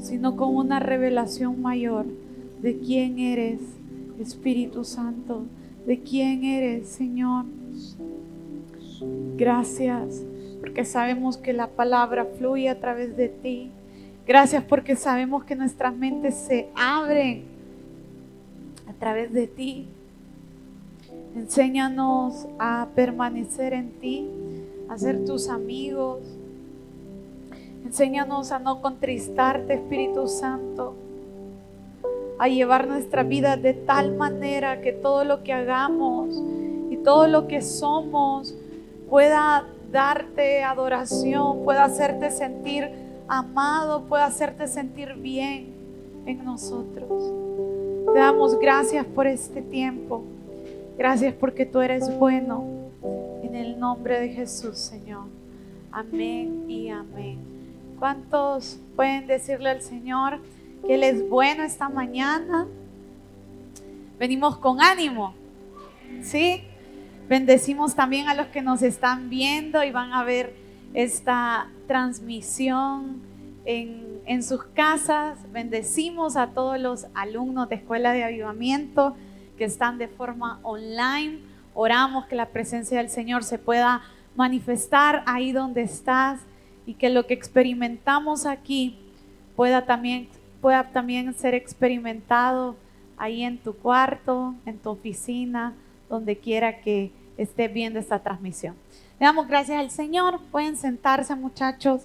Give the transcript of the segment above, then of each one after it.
sino con una revelación mayor de quién eres, Espíritu Santo, de quién eres, Señor. Gracias porque sabemos que la palabra fluye a través de ti. Gracias porque sabemos que nuestras mentes se abren a través de ti. Enséñanos a permanecer en ti, a ser tus amigos. Enséñanos a no contristarte, Espíritu Santo, a llevar nuestra vida de tal manera que todo lo que hagamos y todo lo que somos pueda darte adoración, pueda hacerte sentir amado, pueda hacerte sentir bien en nosotros. Te damos gracias por este tiempo. Gracias porque tú eres bueno. En el nombre de Jesús, Señor. Amén y amén. ¿Cuántos pueden decirle al Señor que Él es bueno esta mañana? Venimos con ánimo. ¿Sí? Bendecimos también a los que nos están viendo y van a ver esta transmisión en, en, sus casas. Bendecimos a todos los alumnos de Escuela de Avivamiento que están de forma online. Oramos que la presencia del Señor se pueda manifestar ahí donde estás y que lo que experimentamos aquí pueda también, pueda también ser experimentado ahí en tu cuarto, en tu oficina, donde quiera que estés viendo esta transmisión. Le damos gracias al Señor. Pueden sentarse muchachos.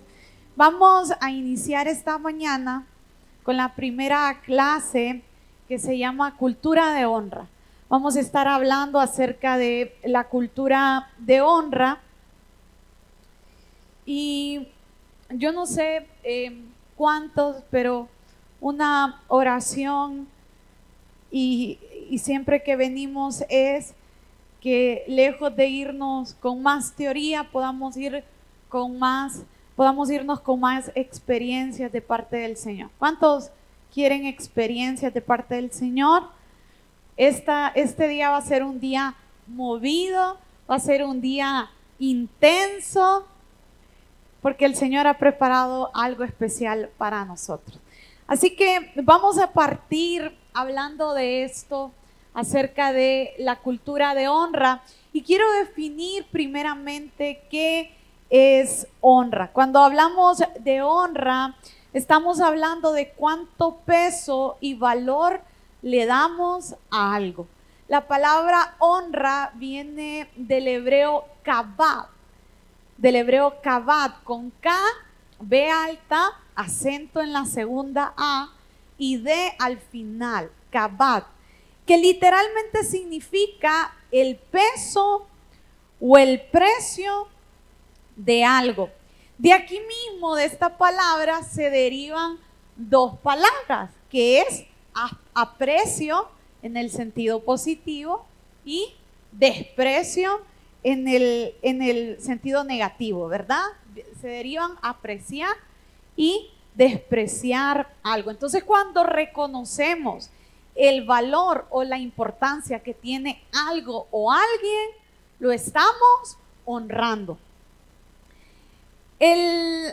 Vamos a iniciar esta mañana con la primera clase que se llama Cultura de Honra. Vamos a estar hablando acerca de la cultura de honra. Y yo no sé eh, cuántos, pero una oración y, y siempre que venimos es que lejos de irnos con más teoría, podamos ir con más, podamos irnos con más experiencias de parte del Señor. ¿Cuántos quieren experiencias de parte del Señor. Esta, este día va a ser un día movido, va a ser un día intenso, porque el Señor ha preparado algo especial para nosotros. Así que vamos a partir hablando de esto acerca de la cultura de honra y quiero definir primeramente qué es honra. Cuando hablamos de honra, Estamos hablando de cuánto peso y valor le damos a algo. La palabra honra viene del hebreo kabad, del hebreo kabad con K, B alta, acento en la segunda A y D al final, kabad, que literalmente significa el peso o el precio de algo. De aquí mismo, de esta palabra, se derivan dos palabras, que es aprecio en el sentido positivo y desprecio en el, en el sentido negativo, ¿verdad? Se derivan apreciar y despreciar algo. Entonces, cuando reconocemos el valor o la importancia que tiene algo o alguien, lo estamos honrando. El,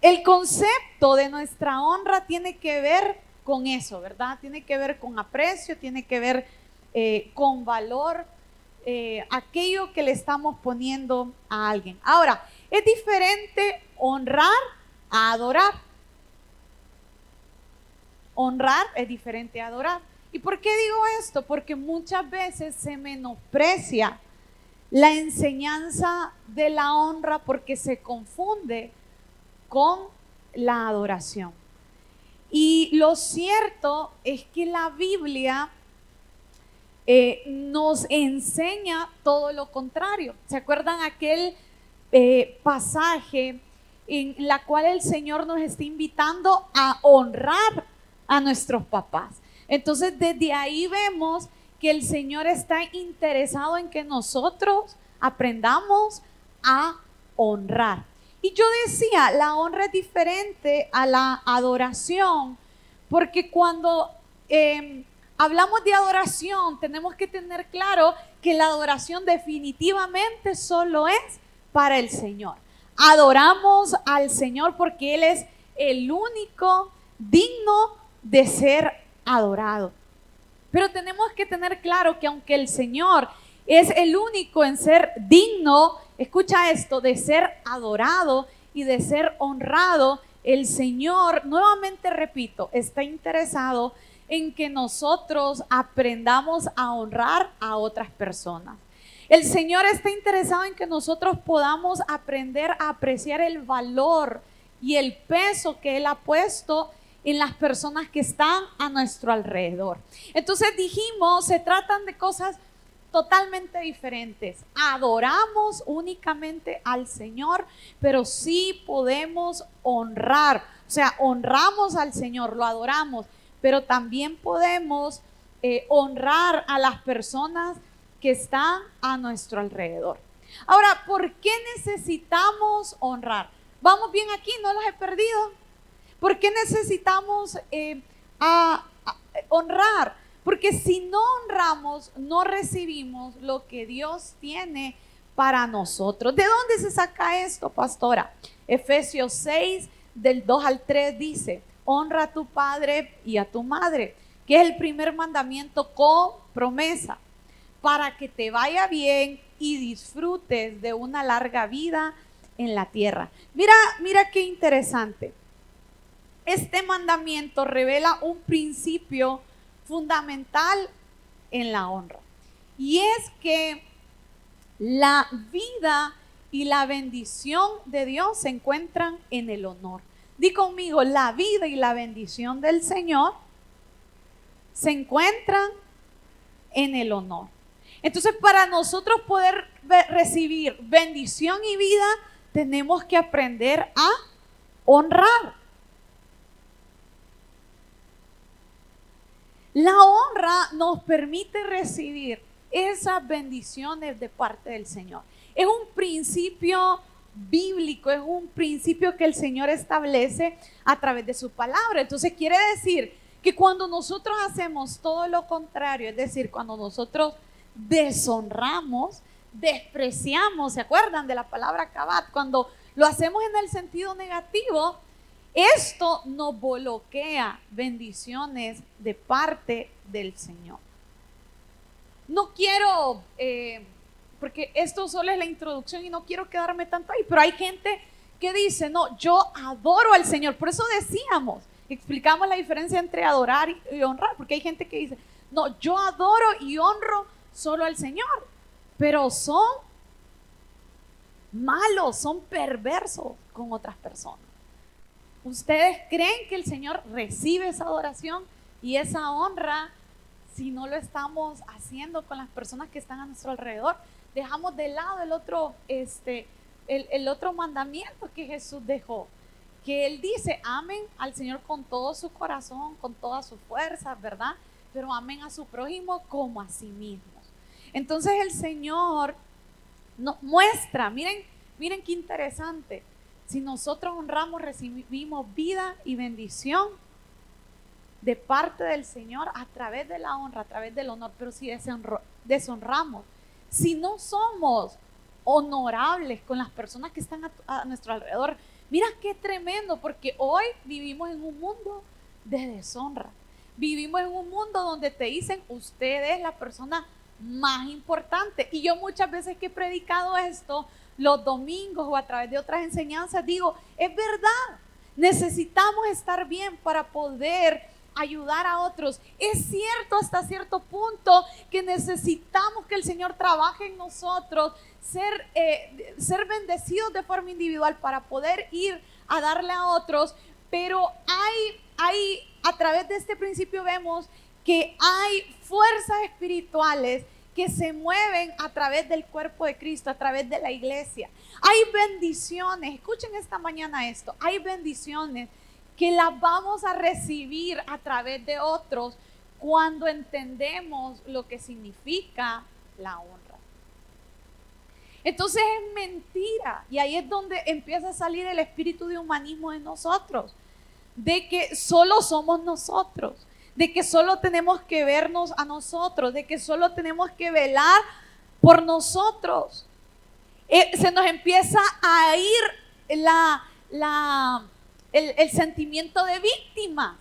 el concepto de nuestra honra tiene que ver con eso, ¿verdad? Tiene que ver con aprecio, tiene que ver eh, con valor, eh, aquello que le estamos poniendo a alguien. Ahora, es diferente honrar a adorar. Honrar es diferente a adorar. ¿Y por qué digo esto? Porque muchas veces se menosprecia la enseñanza de la honra porque se confunde con la adoración. Y lo cierto es que la Biblia eh, nos enseña todo lo contrario. ¿Se acuerdan aquel eh, pasaje en la cual el Señor nos está invitando a honrar a nuestros papás? Entonces desde ahí vemos que el Señor está interesado en que nosotros aprendamos a honrar. Y yo decía, la honra es diferente a la adoración, porque cuando em, hablamos de adoración, tenemos que tener claro que la adoración definitivamente solo es para el Señor. adoramos al Señor porque Él es el único digno de ser adorado. Pero tenemos que tener claro que aunque el Señor es el único en ser digno, escucha esto, de ser adorado y de ser honrado, el Señor, nuevamente repito, está interesado en que nosotros aprendamos a honrar a otras personas. El Señor está interesado en que nosotros podamos aprender a apreciar el valor y el peso que Él ha puesto en las personas que están a nuestro alrededor. Entonces dijimos, se tratan de cosas totalmente diferentes. Adoramos únicamente al Señor, pero sí podemos honrar. O sea, honramos al Señor, lo adoramos, pero también podemos eh, honrar a las personas que están a nuestro alrededor. Ahora, ¿por qué necesitamos honrar? Vamos bien aquí, no los he perdido. ¿Por qué necesitamos eh, honrar? Porque si no honramos, no recibimos lo que Dios tiene para nosotros. ¿De dónde se saca esto, pastora? Efesios 6, del 2 al 3 dice, honra a tu padre y a tu madre, que es el primer mandamiento con promesa para que te vaya bien y disfrutes de una larga vida en la tierra. Mira, mira qué interesante. Este mandamiento revela un principio fundamental en la honra. Y es que la vida y la bendición de Dios se encuentran en el honor. Di conmigo, la vida y la bendición del Señor se encuentran en el honor. Entonces, para nosotros poder recibir bendición y vida, tenemos que aprender a honrar. La honra nos permite recibir esas bendiciones de parte del Señor. Es un principio bíblico, es un principio que el Señor establece a través de su palabra. Entonces quiere decir que cuando nosotros hacemos todo lo contrario, es decir, cuando nosotros deshonramos, despreciamos, ¿se acuerdan de la palabra cabat? Cuando lo hacemos en el sentido negativo, esto nos bloquea bendiciones de parte del Señor. No quiero, eh, porque esto solo es la introducción y no quiero quedarme tanto ahí, pero hay gente que dice, no, yo adoro al Señor. Por eso decíamos, explicamos la diferencia entre adorar y honrar, porque hay gente que dice, no, yo adoro y honro solo al Señor, pero son malos, son perversos con otras personas. ¿Ustedes creen que el Señor recibe esa adoración y esa honra si no lo estamos haciendo con las personas que están a nuestro alrededor? Dejamos de lado el otro, este, el, el otro mandamiento que Jesús dejó, que Él dice, amen al Señor con todo su corazón, con toda su fuerza, ¿verdad? Pero amen a su prójimo como a sí mismo. Entonces el Señor nos muestra, miren, miren qué interesante. Si nosotros honramos, recibimos vida y bendición de parte del Señor a través de la honra, a través del honor. Pero si deshonramos, si no somos honorables con las personas que están a, nuestro alrededor, mira qué tremendo, porque hoy vivimos en un mundo de deshonra. Vivimos en un mundo donde te dicen, usted es la persona más importante. Y yo muchas veces que he predicado esto, los domingos o a través de otras enseñanzas, digo, es verdad, necesitamos estar bien para poder ayudar a otros. Es cierto hasta cierto punto que necesitamos que el Señor trabaje en nosotros, ser, eh, ser bendecidos de forma individual para poder ir a darle a otros, pero hay, hay, a través de este principio vemos que hay fuerzas espirituales que se mueven a través del cuerpo de Cristo, a través de la iglesia. Hay bendiciones, escuchen esta mañana esto, hay bendiciones que las vamos a recibir a través de otros cuando entendemos lo que significa la honra. Entonces es mentira y ahí es donde empieza a salir el espíritu de humanismo en nosotros, de que solo somos nosotros de que solo tenemos que vernos a nosotros, de que solo tenemos que velar por nosotros. Eh, se nos empieza a ir la, la, el, sentimiento de víctima.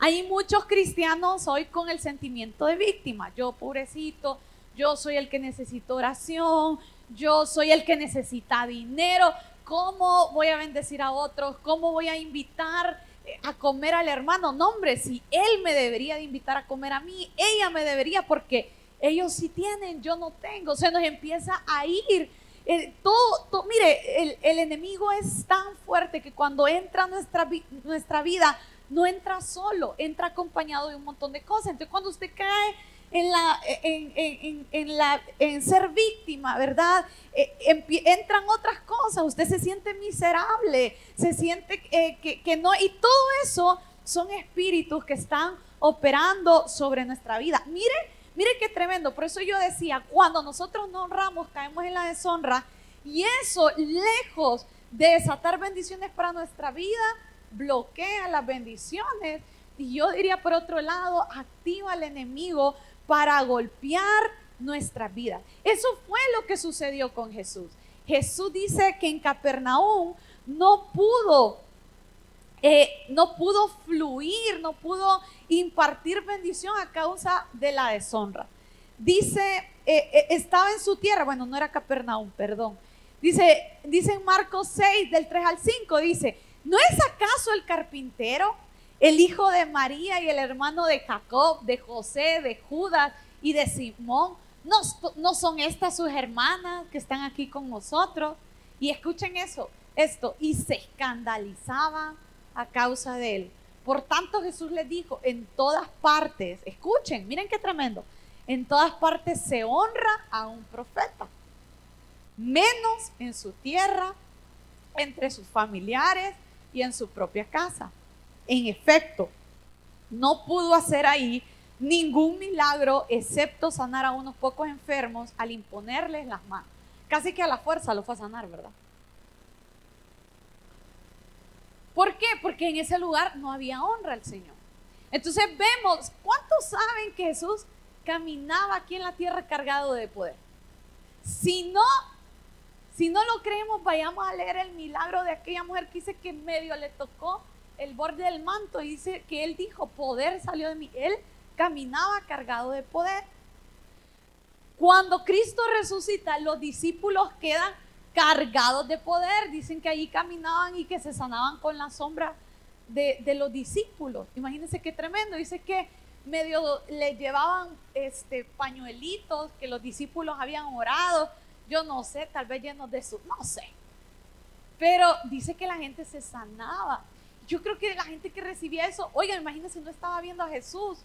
Hay muchos cristianos hoy con el sentimiento de víctima. Yo, pobrecito, yo soy el que necesito oración, yo soy el que necesita dinero. ¿Cómo voy a bendecir a otros? ¿Cómo voy a invitar eh, a comer al hermano? No, hombre, si él me debería de invitar a comer a mí, ella me debería porque ellos sí tienen, yo no tengo. Se nos empieza a ir. Todo, mire, el, enemigo es tan fuerte que cuando entra nuestra, vida, no entra solo, entra acompañado de un montón de cosas. Entonces, cuando usted cae en, la, en, la, en ser víctima, ¿verdad? Eh, entran otras cosas, usted se siente miserable, se siente eh, que no, y todo eso son espíritus que están operando sobre nuestra vida. Mire, mire qué tremendo, por eso yo decía, cuando nosotros no honramos, caemos en la deshonra, y eso, lejos de desatar bendiciones para nuestra vida, bloquea las bendiciones. Y yo diría por otro lado, activa al enemigo para golpear nuestra vida. Eso fue lo que sucedió con Jesús. Jesús dice que en Capernaum no pudo, eh, no pudo fluir, no pudo impartir bendición a causa de la deshonra. Dice, eh, eh, estaba en su tierra, bueno, no era Capernaum, perdón. Dice, dice en Marcos 6, del 3 al 5, dice, ¿No es acaso el carpintero, el hijo de María y el hermano de Jacob, de José, de Judas y de Simón? ¿No, no son estas sus hermanas que están aquí con nosotros? Y escuchen eso, esto, y se escandalizaba a causa de él. Por tanto Jesús les dijo, en todas partes, escuchen, miren qué tremendo, en todas partes se honra a un profeta, menos en su tierra, entre sus familiares y en su propia casa. En efecto, no pudo hacer ahí ningún milagro excepto sanar a unos pocos enfermos al imponerles las manos. Casi que a la fuerza lo fue a sanar, ¿verdad? ¿Por qué? Porque en ese lugar no había honra al Señor. Entonces vemos, ¿cuántos saben que Jesús caminaba aquí en la tierra cargado de poder? Si no si no lo creemos, vayamos a leer el milagro de aquella mujer que dice que medio le tocó el borde del manto y dice que él dijo, poder salió de mí. Él caminaba cargado de poder. Cuando Cristo resucita, los discípulos quedan cargados de poder. Dicen que allí caminaban y que se sanaban con la sombra de, de los discípulos. Imagínense qué tremendo. Dice que medio le llevaban este, pañuelitos que los discípulos habían orado yo no sé, tal vez llenos de su, no sé. Pero dice que la gente se sanaba. Yo creo que la gente que recibía eso, oiga, imagínense, no estaba viendo a Jesús,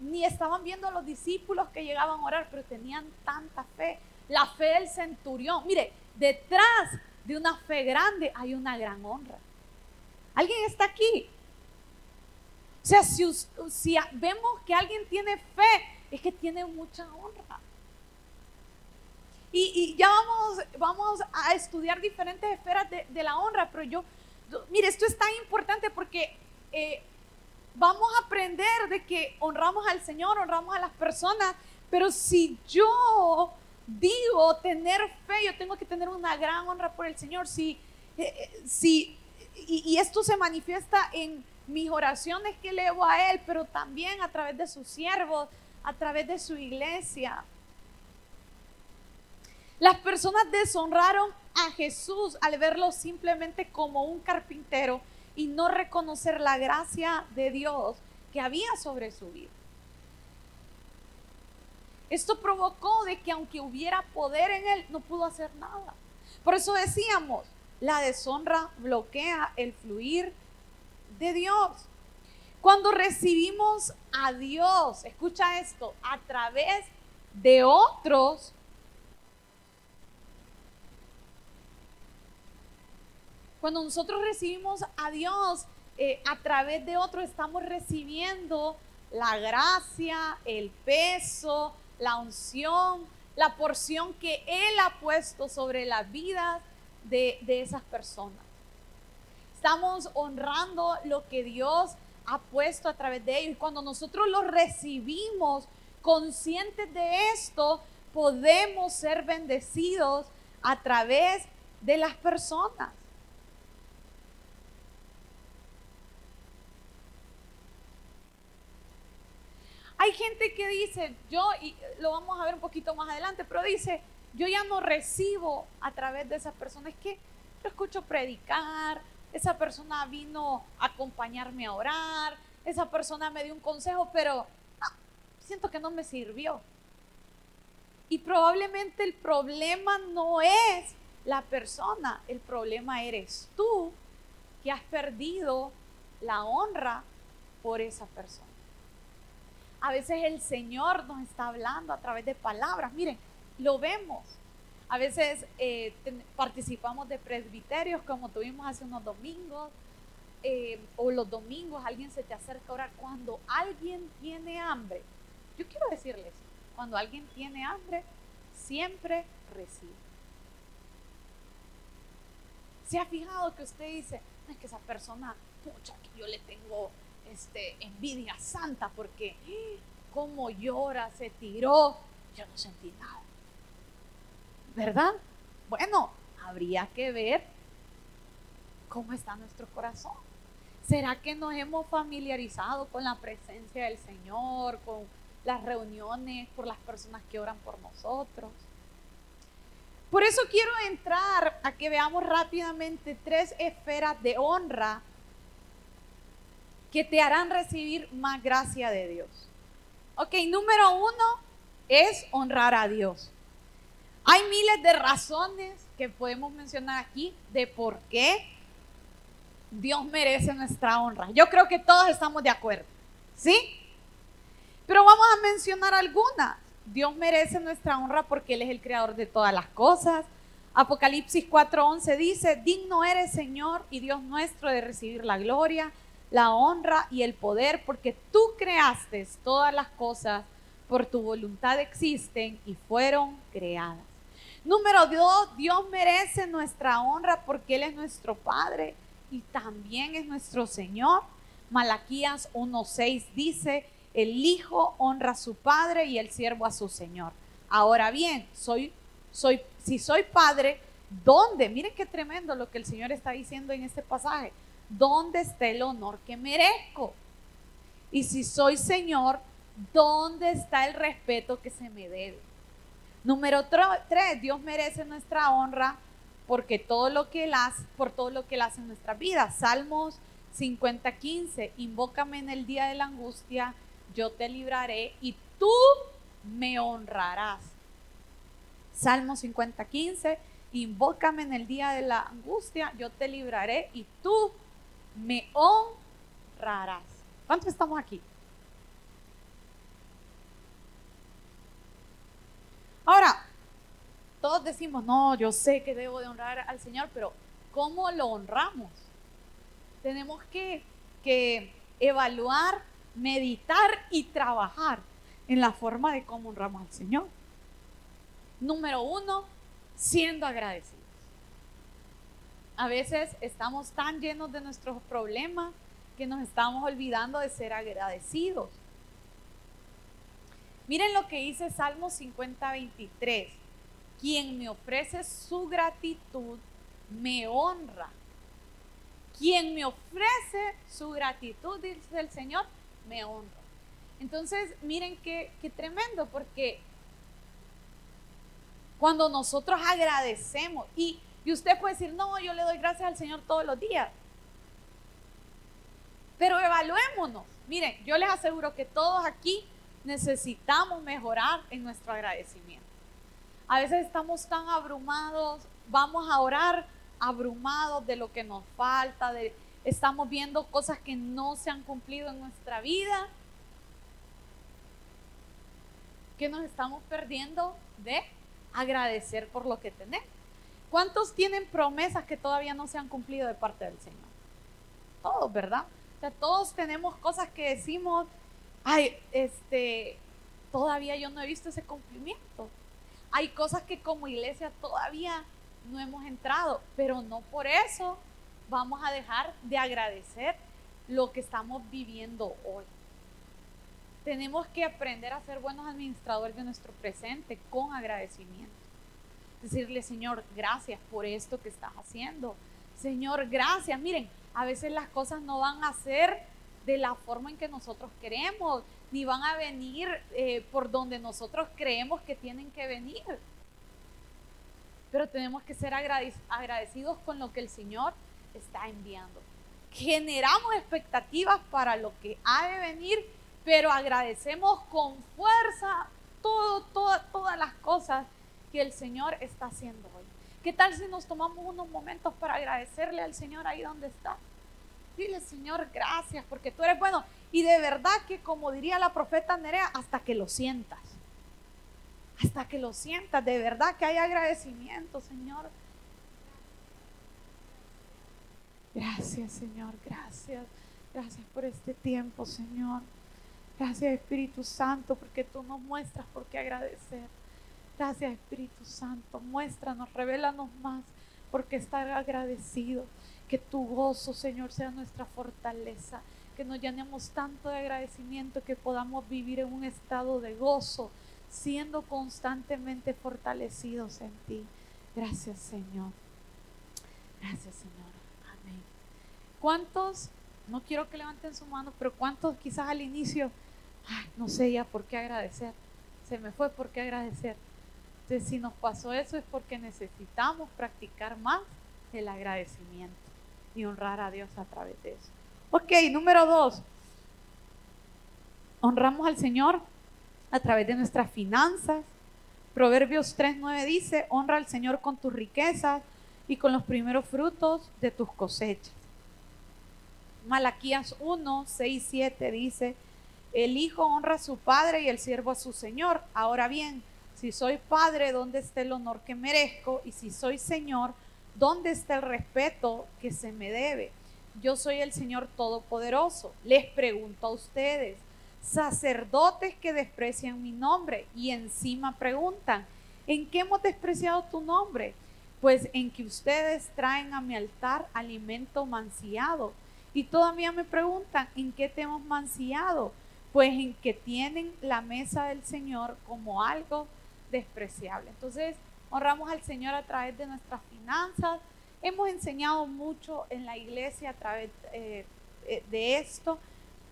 ni estaban viendo a los discípulos que llegaban a orar, pero tenían tanta fe. La fe del centurión. Mire, detrás de una fe grande hay una gran honra. ¿Alguien está aquí? O sea, si, vemos que alguien tiene fe, es que tiene mucha honra. Y, ya vamos, vamos a estudiar diferentes esferas de, la honra, pero yo, mire, esto es tan importante porque eh, vamos a aprender de que honramos al Señor, honramos a las personas, pero si yo digo tener fe, yo tengo que tener una gran honra por el Señor. Si, eh, eh, y, y esto se manifiesta en mis oraciones que elevo a Él, pero también a través de sus siervos, a través de su iglesia. Las personas deshonraron a Jesús al verlo simplemente como un carpintero y no reconocer la gracia de Dios que había sobre su vida. Esto provocó de que aunque hubiera poder en él, no pudo hacer nada. Por eso decíamos, la deshonra bloquea el fluir de Dios. Cuando recibimos a Dios, escucha esto, a través de otros, Cuando nosotros recibimos a Dios eh, a través de otro, estamos recibiendo la gracia, el peso, la unción, la porción que Él ha puesto sobre la vida de, esas personas. Estamos honrando lo que Dios ha puesto a través de ellos. Cuando nosotros lo recibimos conscientes de esto, podemos ser bendecidos a través de las personas. Hay gente que dice, yo, y lo vamos a ver un poquito más adelante, pero dice, yo ya no recibo a través de esa persona. Es que lo escucho predicar, esa persona vino a acompañarme a orar, esa persona me dio un consejo, pero siento que no me sirvió. Y probablemente el problema no es la persona, el problema eres tú que has perdido la honra por esa persona. A veces el Señor nos está hablando a través de palabras. Miren, lo vemos. A veces eh, participamos de presbiterios como tuvimos hace unos domingos. Eh, o los domingos alguien se te acerca a orar. Cuando alguien tiene hambre, yo quiero decirles, cuando alguien tiene hambre, siempre recibe. ¿Se ha fijado que usted dice, es que esa persona, pucha, que yo le tengo este, envidia santa porque como llora, se tiró, yo no sentí nada. ¿Verdad? Bueno, habría que ver cómo está nuestro corazón. ¿Será que nos hemos familiarizado con la presencia del Señor, con las reuniones, por las personas que oran por nosotros. Por eso quiero entrar a que veamos rápidamente tres esferas de honra que te harán recibir más gracia de Dios. Ok, número uno es honrar a Dios. Hay miles de razones que podemos mencionar aquí de por qué Dios merece nuestra honra. Yo creo que todos estamos de acuerdo. ¿Sí? Pero vamos a mencionar algunas. Dios merece nuestra honra porque Él es el creador de todas las cosas. Apocalipsis 4:11 dice, digno eres Señor y Dios nuestro de recibir la gloria, la honra y el poder, porque tú creaste todas las cosas, por tu voluntad existen y fueron creadas. Número dos, Dios merece nuestra honra porque Él es nuestro Padre y también es nuestro Señor. Malaquías 1:6 dice, el hijo honra a su padre y el siervo a su señor. Ahora bien, soy, soy, si soy padre, ¿dónde? Miren qué tremendo lo que el Señor está diciendo en este pasaje. ¿Dónde está el honor que merezco? Y si soy Señor, ¿dónde está el respeto que se me debe? Número tres, Dios merece nuestra honra porque todo lo que él hace, por todo lo que él en nuestra vida. Salmos 50, 15, invócame en el día de la angustia yo te libraré y tú me honrarás. Salmo 50, 15, invócame en el día de la angustia, yo te libraré y tú me honrarás. ¿Cuántos estamos aquí? Ahora, todos decimos, no, yo sé que debo de honrar al Señor, pero ¿cómo lo honramos? Tenemos que, que evaluar meditar y trabajar en la forma de cómo honramos al Señor. Número uno, siendo agradecidos. A veces estamos tan llenos de nuestros problemas que nos estamos olvidando de ser agradecidos. Miren lo que dice Salmo 50, 23. Quien me ofrece su gratitud me honra. Quien me ofrece su gratitud, dice el Señor, me honro. Entonces, miren qué, qué tremendo, porque cuando nosotros agradecemos, y, y usted puede decir, no, yo le doy gracias al Señor todos los días, pero evaluémonos. Miren, yo les aseguro que todos aquí necesitamos mejorar en nuestro agradecimiento. A veces estamos tan abrumados, vamos a orar abrumados de lo que nos falta, de, estamos viendo cosas que no se han cumplido en nuestra vida, que nos estamos perdiendo de agradecer por lo que tenemos. ¿Cuántos tienen promesas que todavía no se han cumplido de parte del Señor? Todos, ¿verdad? O sea, todos tenemos cosas que decimos, ay, este, todavía yo no he visto ese cumplimiento. Hay cosas que como iglesia todavía no hemos entrado, pero no por eso vamos a dejar de agradecer lo que estamos viviendo hoy. Tenemos que aprender a ser buenos administradores de nuestro presente con agradecimiento. Decirle, Señor, gracias por esto que estás haciendo. Señor, gracias. Miren, a veces las cosas no van a ser de la forma en que nosotros queremos. ni van a venir eh, por donde nosotros creemos que tienen que venir. Pero tenemos que ser agradecidos con lo que el Señor está enviando. Generamos expectativas para lo que ha de venir, pero agradecemos con fuerza todo, todas las cosas que el Señor está haciendo hoy. ¿Qué tal si nos tomamos unos momentos para agradecerle al Señor ahí donde está? Dile, Señor, gracias porque tú eres bueno. Y de verdad que, como diría la profeta Nerea, hasta que lo sientas. Hasta que lo sientas, de verdad que hay agradecimiento, Señor. Gracias, Señor, gracias. Gracias por este tiempo, Señor. Gracias, Espíritu Santo, porque tú nos muestras por qué agradecer. Gracias, Espíritu Santo. Muéstranos, revelanos más, porque estar agradecido. Que tu gozo, Señor, sea nuestra fortaleza. Que nos llenemos tanto de agradecimiento que podamos vivir en un estado de gozo, siendo constantemente fortalecidos en ti. Gracias, Señor. Gracias, Señor. Amén. ¿Cuántos, no quiero que levanten su mano, pero cuántos quizás al inicio, no sé ya por qué agradecer? Se me fue por qué agradecer. Entonces, si nos pasó eso es porque necesitamos practicar más el agradecimiento y honrar a Dios a través de eso. Ok, número dos. Honramos al Señor a través de nuestras finanzas. Proverbios 3.9 dice, honra al Señor con tus riquezas y con los primeros frutos de tus cosechas. Malaquías 1, 6, 7 dice, el hijo honra a su padre y el siervo a su señor. Ahora bien, si soy padre, ¿dónde está el honor que merezco? Y si soy señor, ¿Dónde está el respeto que se me debe? Yo soy el Señor Todopoderoso. Les pregunto a ustedes, sacerdotes que desprecian mi nombre y encima preguntan, ¿en qué hemos despreciado tu nombre? Pues en que ustedes traen a mi altar alimento manciado. Y todavía me preguntan, ¿en qué te hemos manciado? Pues en que tienen la mesa del Señor como algo despreciable. Entonces, honramos al Señor a través de nuestras finanzas. Hemos enseñado mucho en la iglesia a través eh, eh, de esto,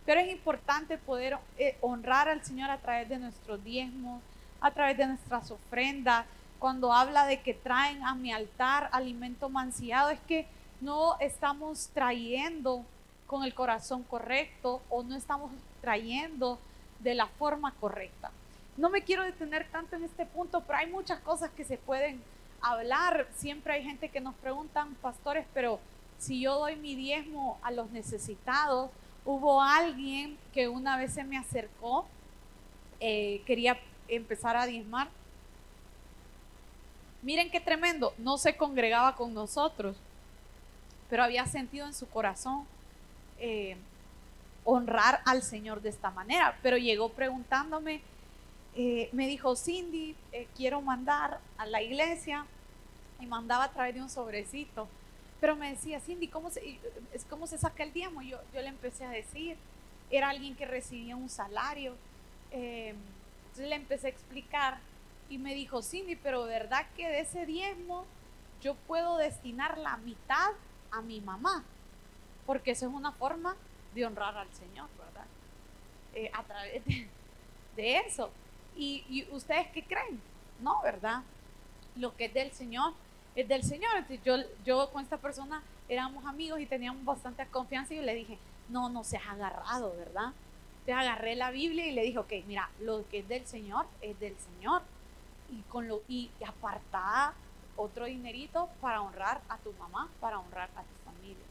pero es importante poder eh, honrar al Señor a través de nuestros diezmos, a través de nuestras ofrendas. Cuando habla de que traen a mi altar alimento manciado, es que no estamos trayendo con el corazón correcto o no estamos trayendo de la forma correcta. No me quiero detener tanto en este punto, pero hay muchas cosas que se pueden hablar. Siempre hay gente que nos preguntan, pastores, pero si yo doy mi diezmo a los necesitados, hubo alguien que una vez se me acercó, eh, quería empezar a diezmar. Miren qué tremendo, no se congregaba con nosotros, pero había sentido en su corazón eh, honrar al Señor de esta manera. Pero llegó preguntándome, eh, me dijo, Cindy, eh, quiero mandar a la iglesia y mandaba a través de un sobrecito. Pero me decía, Cindy, ¿cómo se, cómo se saca el diezmo? Yo, yo le empecé a decir, era alguien que recibía un salario. Eh, entonces le empecé a explicar y me dijo, Cindy, pero ¿verdad que de ese diezmo yo puedo destinar la mitad a mi mamá? Porque eso es una forma de honrar al Señor, ¿verdad? a través de eso. ¿Y, ustedes qué creen? No, ¿verdad? Lo que es del Señor es del Señor. Entonces yo, con esta persona éramos amigos y teníamos bastante confianza y yo le dije, no, no seas agarrado, ¿verdad? Te agarré la Biblia y le dije, ok, mira, lo que es del Señor es del Señor. Y, con lo, y, otro dinerito para honrar a tu mamá, para honrar a tu familia.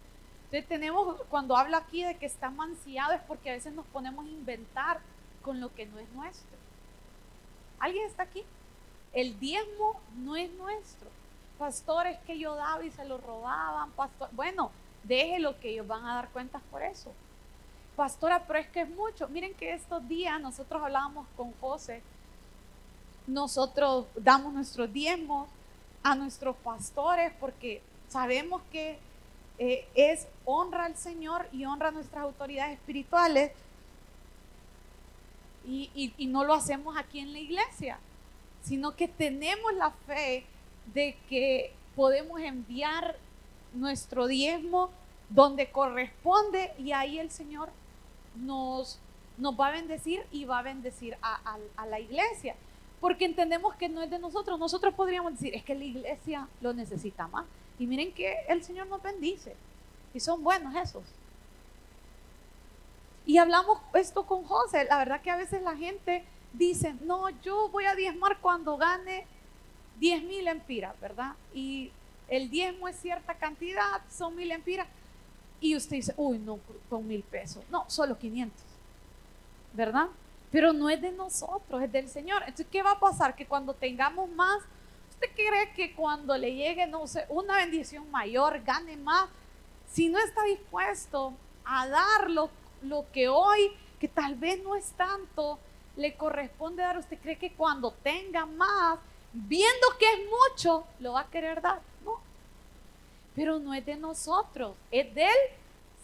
Entonces tenemos, cuando hablo aquí de que está manciado es porque a veces nos ponemos a inventar con lo que no es nuestro. ¿Alguien está aquí? El diezmo no es nuestro. Pastores que yo daba y se lo robaban. Pastor, bueno, déjelo que ellos van a dar cuentas por eso. Pastora, pero es que es mucho. Miren que estos días nosotros hablábamos con José. Nosotros damos nuestros diezmos a nuestros pastores porque sabemos que eh, es honra al Señor y honra a nuestras autoridades espirituales y, no lo hacemos aquí en la iglesia, sino que tenemos la fe de que podemos enviar nuestro diezmo donde corresponde y ahí el Señor nos va a bendecir y va a bendecir a, a la iglesia. Porque entendemos que no es de nosotros. Nosotros podríamos decir, es que la iglesia lo necesita más. Y miren que el Señor nos bendice. Y son buenos esos. Y hablamos esto con José. La verdad que a veces la gente dice, no, yo voy a diezmar cuando gane 10 mil empiras, ¿verdad? Y el diezmo es cierta cantidad, son mil empiras. Y usted dice, uy, no, con mil pesos. No, solo 500, ¿verdad? Pero no es de nosotros, es del Señor. Entonces, ¿qué va a pasar? Que cuando tengamos más, ¿usted cree que cuando le llegue, no sé, una bendición mayor, gane más? Si no está dispuesto a dar lo, que hoy, que tal vez no es tanto, le corresponde dar, ¿usted cree que cuando tenga más, viendo que es mucho, lo va a querer dar? No. Pero no es de nosotros, es del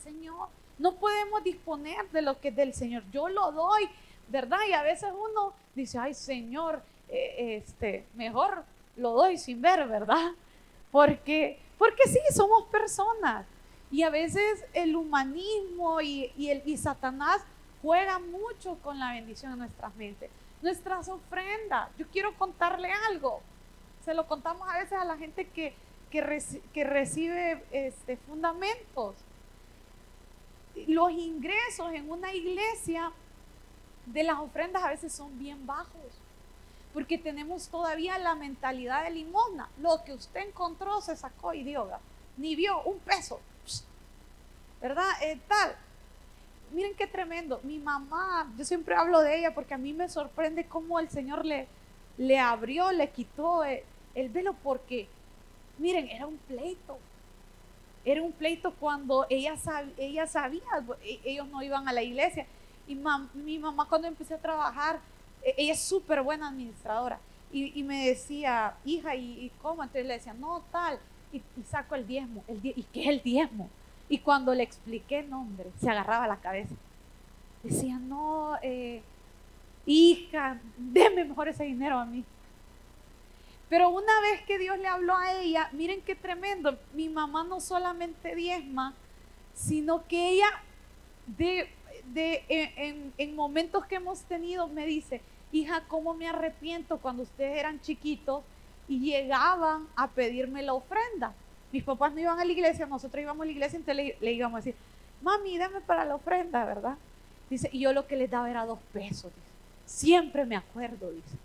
Señor. No podemos disponer de lo que es del Señor. Yo lo doy, ¿verdad? Y a veces uno dice, ay Señor, eh, este, mejor lo doy sin ver, ¿verdad? Porque, porque sí, somos personas. Y a veces el humanismo y, el, Satanás juega mucho con la bendición de nuestras mentes. Nuestras ofrendas. Yo quiero contarle algo. Se lo contamos a veces a la gente que, que, recibe este, fundamentos. Los ingresos en una iglesia de las ofrendas a veces son bien bajos, porque tenemos todavía la mentalidad de limosna. Lo que usted encontró se sacó y dio, ni vio un peso, ¿verdad? Eh, tal. Miren qué tremendo. Mi mamá, yo siempre hablo de ella porque a mí me sorprende cómo el Señor le, le abrió, le quitó el, el velo, porque, miren, era un pleito. Era un pleito cuando ella, sabía, e, ellos no iban a la iglesia y mi mamá cuando empecé a trabajar, e, ella es súper buena administradora. Y, me decía, hija, ¿y, cómo? Entonces le decía, no, tal. Y, saco el diezmo. El ¿Y qué es el diezmo? Y cuando le expliqué nombre, se agarraba la cabeza. Decía, no, eh, hija, déme mejor ese dinero a mí. Pero una vez que Dios le habló a ella, miren qué tremendo, mi mamá no solamente diezma, sino que ella de de, en, momentos que hemos tenido, me dice, hija, ¿cómo me arrepiento cuando ustedes eran chiquitos y llegaban a pedirme la ofrenda? Mis papás no iban a la iglesia, nosotros íbamos a la iglesia, entonces le, íbamos a decir, mami, dame para la ofrenda, ¿verdad? Dice, y yo lo que les daba era dos pesos, Siempre me acuerdo, dice.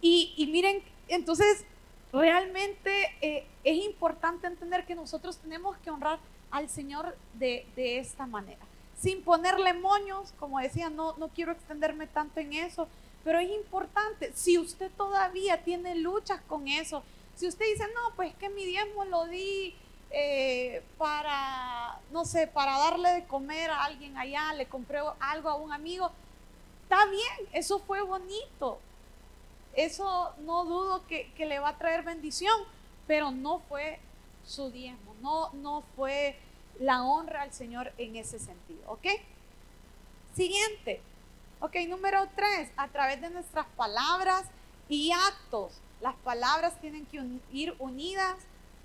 Y, miren, entonces, realmente eh, es importante entender que nosotros tenemos que honrar al Señor de, esta manera. Sin ponerle moños, como decía, no, no quiero extenderme tanto en eso, pero es importante, si usted todavía tiene luchas con eso, si usted dice, no, pues que mi diezmo lo di eh, para, no sé, para darle de comer a alguien allá, le compré algo a un amigo, está bien, eso fue bonito, eso no dudo que, que le va a traer bendición, pero no fue su diezmo, no, no fue la honra al Señor en ese sentido, ¿ok? Siguiente, ok, número tres, a través de nuestras palabras y actos. Las palabras tienen que ir unidas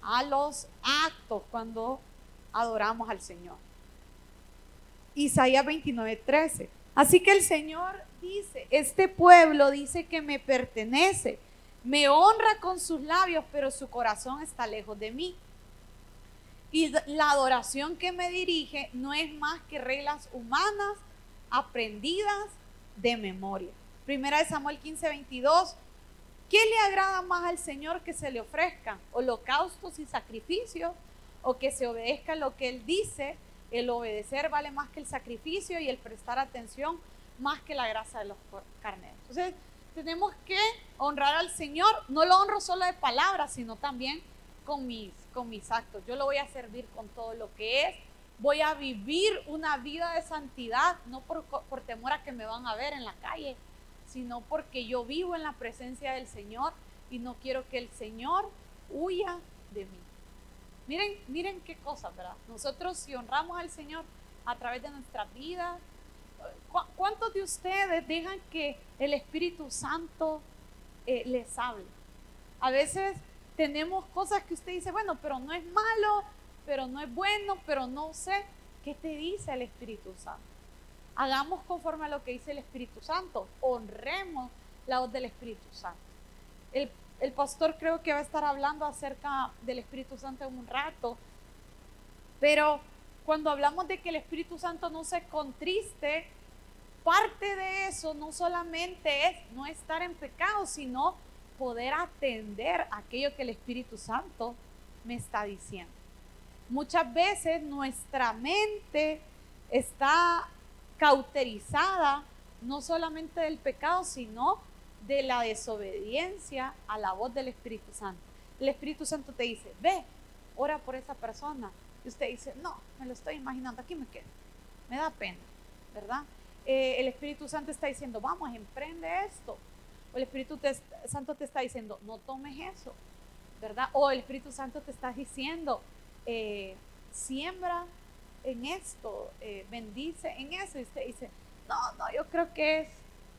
a los actos cuando adoramos al Señor. Isaías 29, 13. Así que el Señor dice, este pueblo dice que me pertenece, me honra con sus labios, pero su corazón está lejos de mí. Y la adoración que me dirige no es más que reglas humanas aprendidas de memoria. Primera de Samuel 15, 22. ¿Qué le agrada más al Señor que se le ofrezcan? Holocaustos y sacrificios o que se obedezca lo que Él dice. El obedecer vale más que el sacrificio y el prestar atención más que la grasa de los carneros. Entonces, tenemos que honrar al Señor. No lo honro solo de palabras, sino también con mis, con mis actos. Yo lo voy a servir con todo lo que es. Voy a vivir una vida de santidad, no por, por temor a que me van a ver en la calle, sino porque yo vivo en la presencia del Señor y no quiero que el Señor huya de mí. Miren, miren qué cosa, ¿verdad? Nosotros si honramos al Señor a través de nuestra vida, ¿cuántos de ustedes dejan que el Espíritu Santo eh, les hable? A veces tenemos cosas que usted dice, bueno, pero no es malo, pero no es bueno, pero no sé. ¿Qué te dice el Espíritu Santo? Hagamos conforme a lo que dice el Espíritu Santo. Honremos la voz del Espíritu Santo. El, el pastor creo que va a estar hablando acerca del Espíritu Santo en un rato. Pero cuando hablamos de que el Espíritu Santo no se contriste, parte de eso no solamente es no estar en pecado, sino poder atender aquello que el Espíritu Santo me está diciendo. Muchas veces nuestra mente está cauterizada no solamente del pecado, sino de la desobediencia a la voz del Espíritu Santo. El Espíritu Santo te dice, ve, ora por esa persona. Y usted dice, no, me lo estoy imaginando, aquí me quedo. Me da pena, ¿verdad? Eh, el Espíritu Santo está diciendo, vamos, emprende esto. O el Espíritu Santo te está diciendo, no tomes eso, ¿verdad? O el Espíritu Santo te está diciendo, eh, siembra en esto, eh, bendice en eso. Y usted dice, no, no, yo creo que es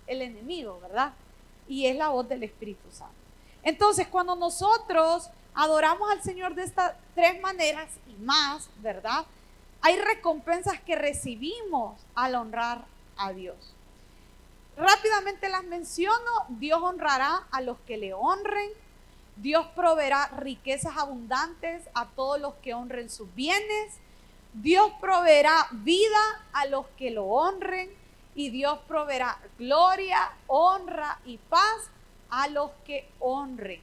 el enemigo, ¿verdad? Y es la voz del Espíritu Santo. Entonces, cuando nosotros adoramos al Señor de estas tres maneras y más, ¿verdad? Hay recompensas que recibimos al honrar a Dios. Rápidamente las menciono. Dios honrará a los que le honren. Dios proveerá riquezas abundantes a todos los que honren sus bienes. Dios proveerá vida a los que lo honren. Y Dios proveerá gloria, honra y paz a los que honren.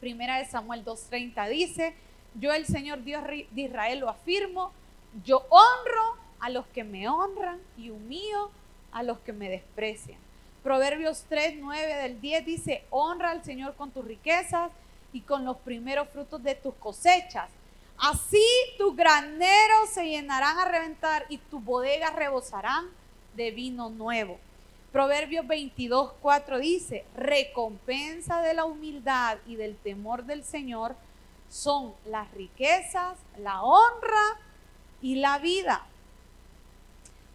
Primera de Samuel 2.30 dice, yo el Señor Dios de Israel lo afirmo, yo honro a los que me honran y humillo a los que me desprecian. Proverbios 3, 9 del 10 dice, honra al Señor con tus riquezas y con los primeros frutos de tus cosechas. Así tus graneros se llenarán a reventar y tus bodegas rebosarán de vino nuevo. Proverbios 22, 4 dice, recompensa de la humildad y del temor del Señor son las riquezas, la honra y la vida.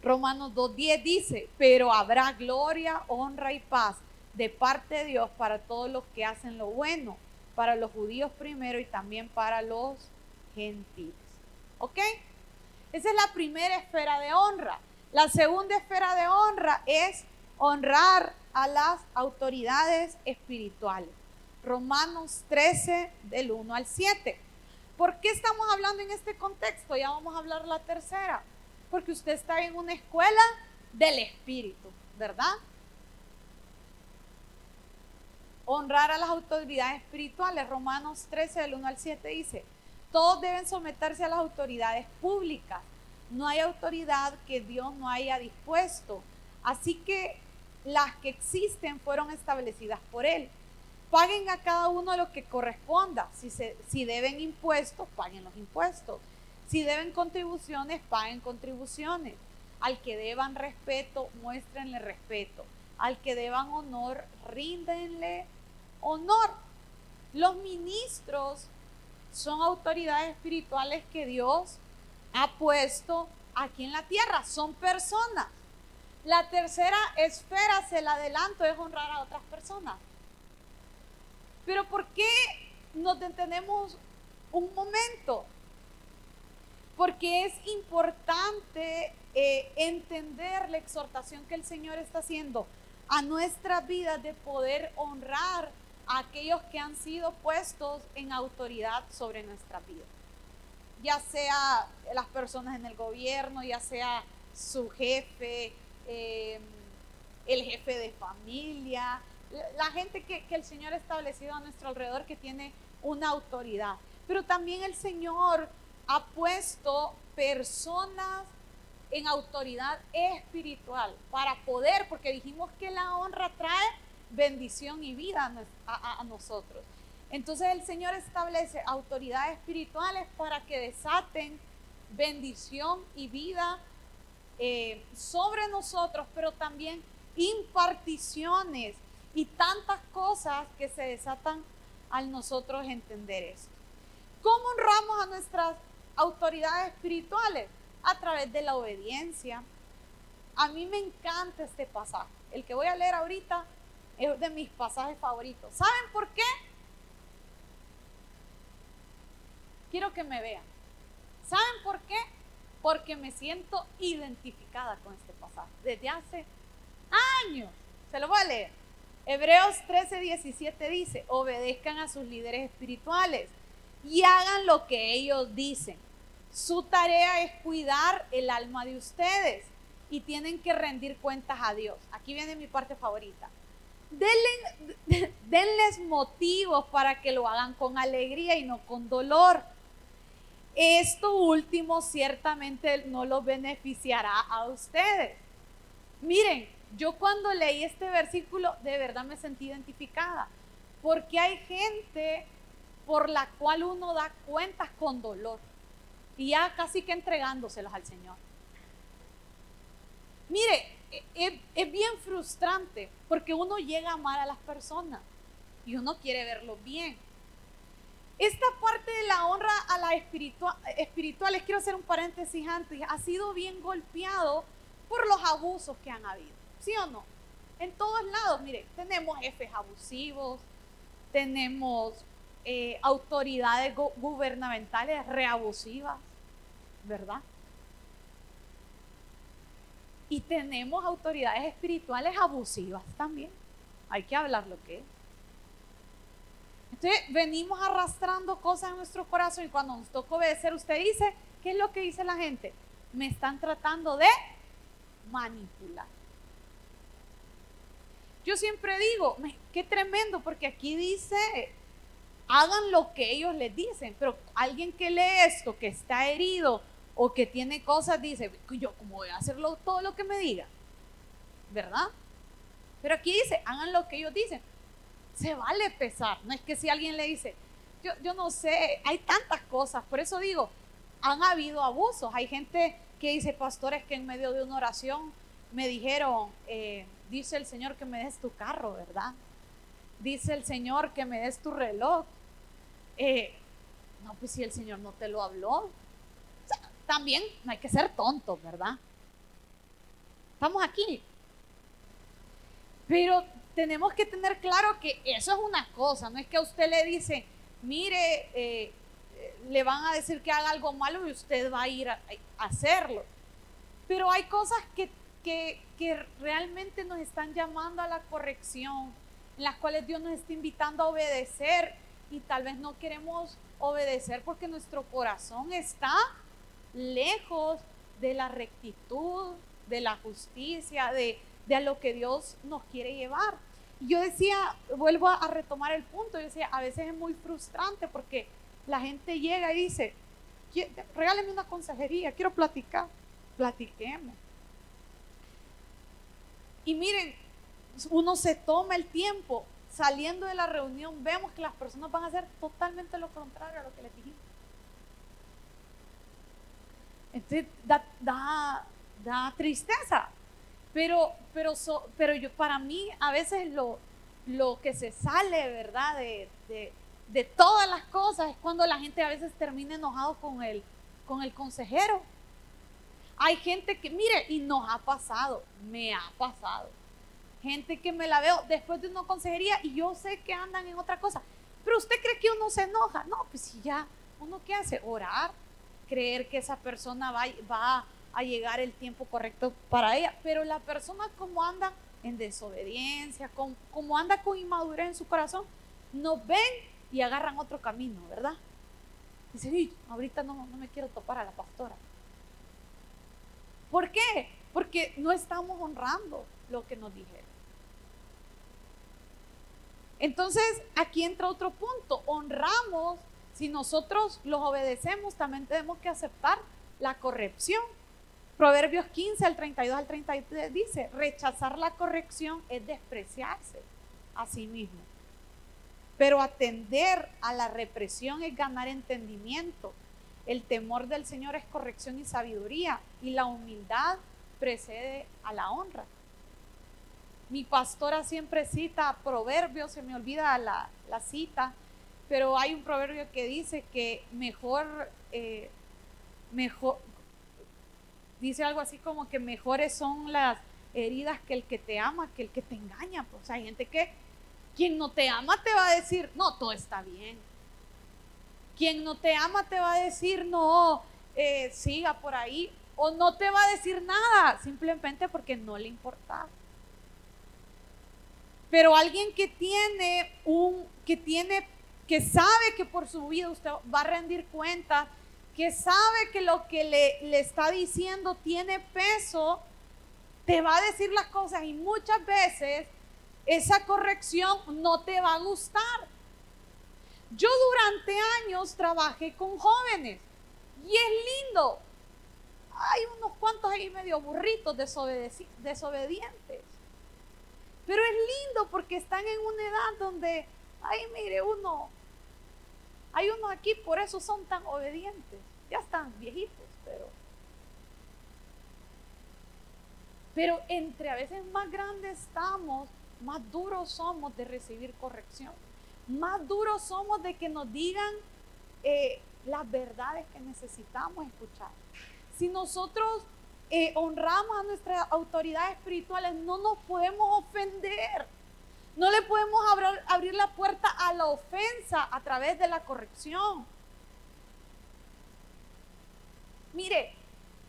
Romanos 2.10 dice, pero habrá gloria, honra y paz de parte de Dios para todos los que hacen lo bueno, para los judíos primero y también para los gentiles. ¿Ok? Esa es la primera esfera de honra. La segunda esfera de honra es honrar a las autoridades espirituales. Romanos 13 del 1 al 7. ¿Por qué estamos hablando en este contexto? Ya vamos a hablar la tercera porque usted está en una escuela del Espíritu, ¿verdad? Honrar a las autoridades espirituales. Romanos 13, del 1 al 7 dice, todos deben someterse a las autoridades públicas. No hay autoridad que Dios no haya dispuesto. Así que las que existen fueron establecidas por Él. Paguen a cada uno lo que corresponda. Si, se, si deben impuestos, paguen los impuestos. Si deben contribuciones, paguen contribuciones. Al que deban respeto, muéstrenle respeto. Al que deban honor, ríndenle honor. Los ministros son autoridades espirituales que Dios ha puesto aquí en la tierra. Son personas. La tercera esfera, se la adelanto, es honrar a otras personas. Pero ¿por qué nos detenemos un momento? porque es importante eh, entender la exhortación que el Señor está haciendo a nuestra vida de poder honrar a aquellos que han sido puestos en autoridad sobre nuestra vida. Ya sea las personas en el gobierno, ya sea su jefe, eh, el jefe de familia, la gente que, que el Señor ha establecido a nuestro alrededor que tiene una autoridad. Pero también el Señor ha puesto personas en autoridad espiritual para poder, porque dijimos que la honra trae bendición y vida a, nosotros. Entonces el Señor establece autoridades espirituales para que desaten bendición y vida eh, sobre nosotros, pero también imparticiones y tantas cosas que se desatan al nosotros entender esto. ¿Cómo honramos a nuestras autoridades espirituales a través de la obediencia. A mí me encanta este pasaje. El que voy a leer ahorita es de mis pasajes favoritos. ¿Saben por qué? Quiero que me vean. ¿Saben por qué? porque me siento identificada con este pasaje desde hace años. Se lo voy a leer. Hebreos 13, 17 dice, obedezcan a sus líderes espirituales y hagan lo que ellos dicen. Su tarea es cuidar el alma de ustedes y tienen que rendir cuentas a Dios. Aquí viene mi parte favorita. Denles motivos para que lo hagan con alegría y no con dolor. Esto último ciertamente no los beneficiará a ustedes. Miren, yo cuando leí este versículo de verdad me sentí identificada, porque hay gente por la cual uno da cuentas con dolor y ya casi que entregándoselos al Señor. Mire, es, bien frustrante porque uno llega a amar a las personas y uno quiere verlo bien. Esta parte de la honra a la espiritual, espiritual, quiero hacer un paréntesis antes, ha sido bien golpeado por los abusos que han habido. ¿Sí o no? En todos lados, mire, tenemos jefes abusivos, tenemos eh, autoridades gubernamentales reabusivas, ¿verdad? Y tenemos autoridades espirituales abusivas también. Hay que hablar lo que es. Entonces venimos arrastrando cosas en nuestro corazón y cuando nos toca obedecer, usted dice, ¿qué es lo que dice la gente? Me están tratando de manipular. Yo siempre digo, qué tremendo, porque aquí dice, hagan lo que ellos les dicen, pero alguien que lee esto, que está herido o que tiene cosas, dice, yo como voy a hacerlo todo lo que me diga, ¿verdad? Pero aquí dice, hagan lo que ellos dicen. Se vale pesar, no es que si alguien le dice, yo, yo no sé, hay tantas cosas, por eso digo, han habido abusos, hay gente que dice, pastores, que en medio de una oración me dijeron, eh, dice el Señor que me des tu carro, ¿verdad? Dice el Señor que me des tu reloj. Eh, no, pues si el Señor no te lo habló. También no hay que ser tontos, ¿verdad? Estamos aquí. Pero tenemos que tener claro que eso es una cosa, no es que a usted le dice, mire, eh, le van a decir que haga algo malo y usted va a ir a hacerlo. Pero hay cosas que que, realmente nos están llamando a la corrección, en las cuales Dios nos está invitando a obedecer y tal vez no queremos obedecer porque nuestro corazón está lejos de la rectitud, de la justicia, de, de a lo que Dios nos quiere llevar. yo decía, vuelvo a retomar el punto, yo decía, a veces es muy frustrante porque la gente llega y dice, regáleme una consejería, quiero platicar, platiquemos. Y miren, uno se toma el tiempo, saliendo de la reunión, vemos que las personas van a hacer totalmente lo contrario a lo que les dijimos. Entonces da, da, tristeza. Pero, pero, pero yo, para mí, a veces lo, lo que se sale, ¿verdad? De, de, de, todas las cosas es cuando la gente a veces termina enojado con el, con el consejero. Hay gente que, mire, y nos ha pasado, me ha pasado. Gente que me la veo después de una consejería y yo sé que andan en otra cosa. Pero usted cree que uno se enoja. No, pues si ya, uno qué hace? Orar, creer que esa persona va, va a llegar el tiempo correcto para ella. Pero la persona como anda en desobediencia, como, anda con inmadurez en su corazón, nos ven y agarran otro camino, ¿verdad? Dicen, ahorita no, no me quiero topar a la pastora. ¿Por qué? Porque no estamos honrando lo que nos dijeron. Entonces, aquí entra otro punto. Honramos, si nosotros los obedecemos, también tenemos que aceptar la corrección. Proverbios 15 al 32 al 33 dice, rechazar la corrección es despreciarse a sí mismo. Pero atender a la represión es ganar entendimiento. El temor del Señor es corrección y sabiduría y la humildad precede a la honra. Mi pastora siempre cita proverbios, se me olvida la, cita, pero hay un proverbio que dice que mejor, eh, mejor, dice algo así como que mejores son las heridas que el que te ama, que el que te engaña. Pues hay gente que quien no te ama te va a decir, no, todo está bien quien no te ama te va a decir, no, eh, siga por ahí o no te va a decir nada, simplemente porque no le importa. Pero alguien que tiene un, que tiene, que sabe que por su vida usted va a rendir cuenta, que sabe que lo que le, le está diciendo tiene peso, te va a decir las cosas y muchas veces esa corrección no te va a gustar. Yo durante años trabajé con jóvenes y es lindo. Hay unos cuantos ahí medio burritos desobedientes. Pero es lindo porque están en una edad donde, ay, mire, uno, hay unos aquí, por eso son tan obedientes. Ya están viejitos, pero. Pero entre a veces más grandes estamos, más duros somos de recibir corrección. Más duros somos de que nos digan eh, las verdades que necesitamos escuchar. Si nosotros eh, honramos a nuestras autoridades espirituales, no nos podemos ofender. No le podemos abrir la puerta a la ofensa a través de la corrección. Mire,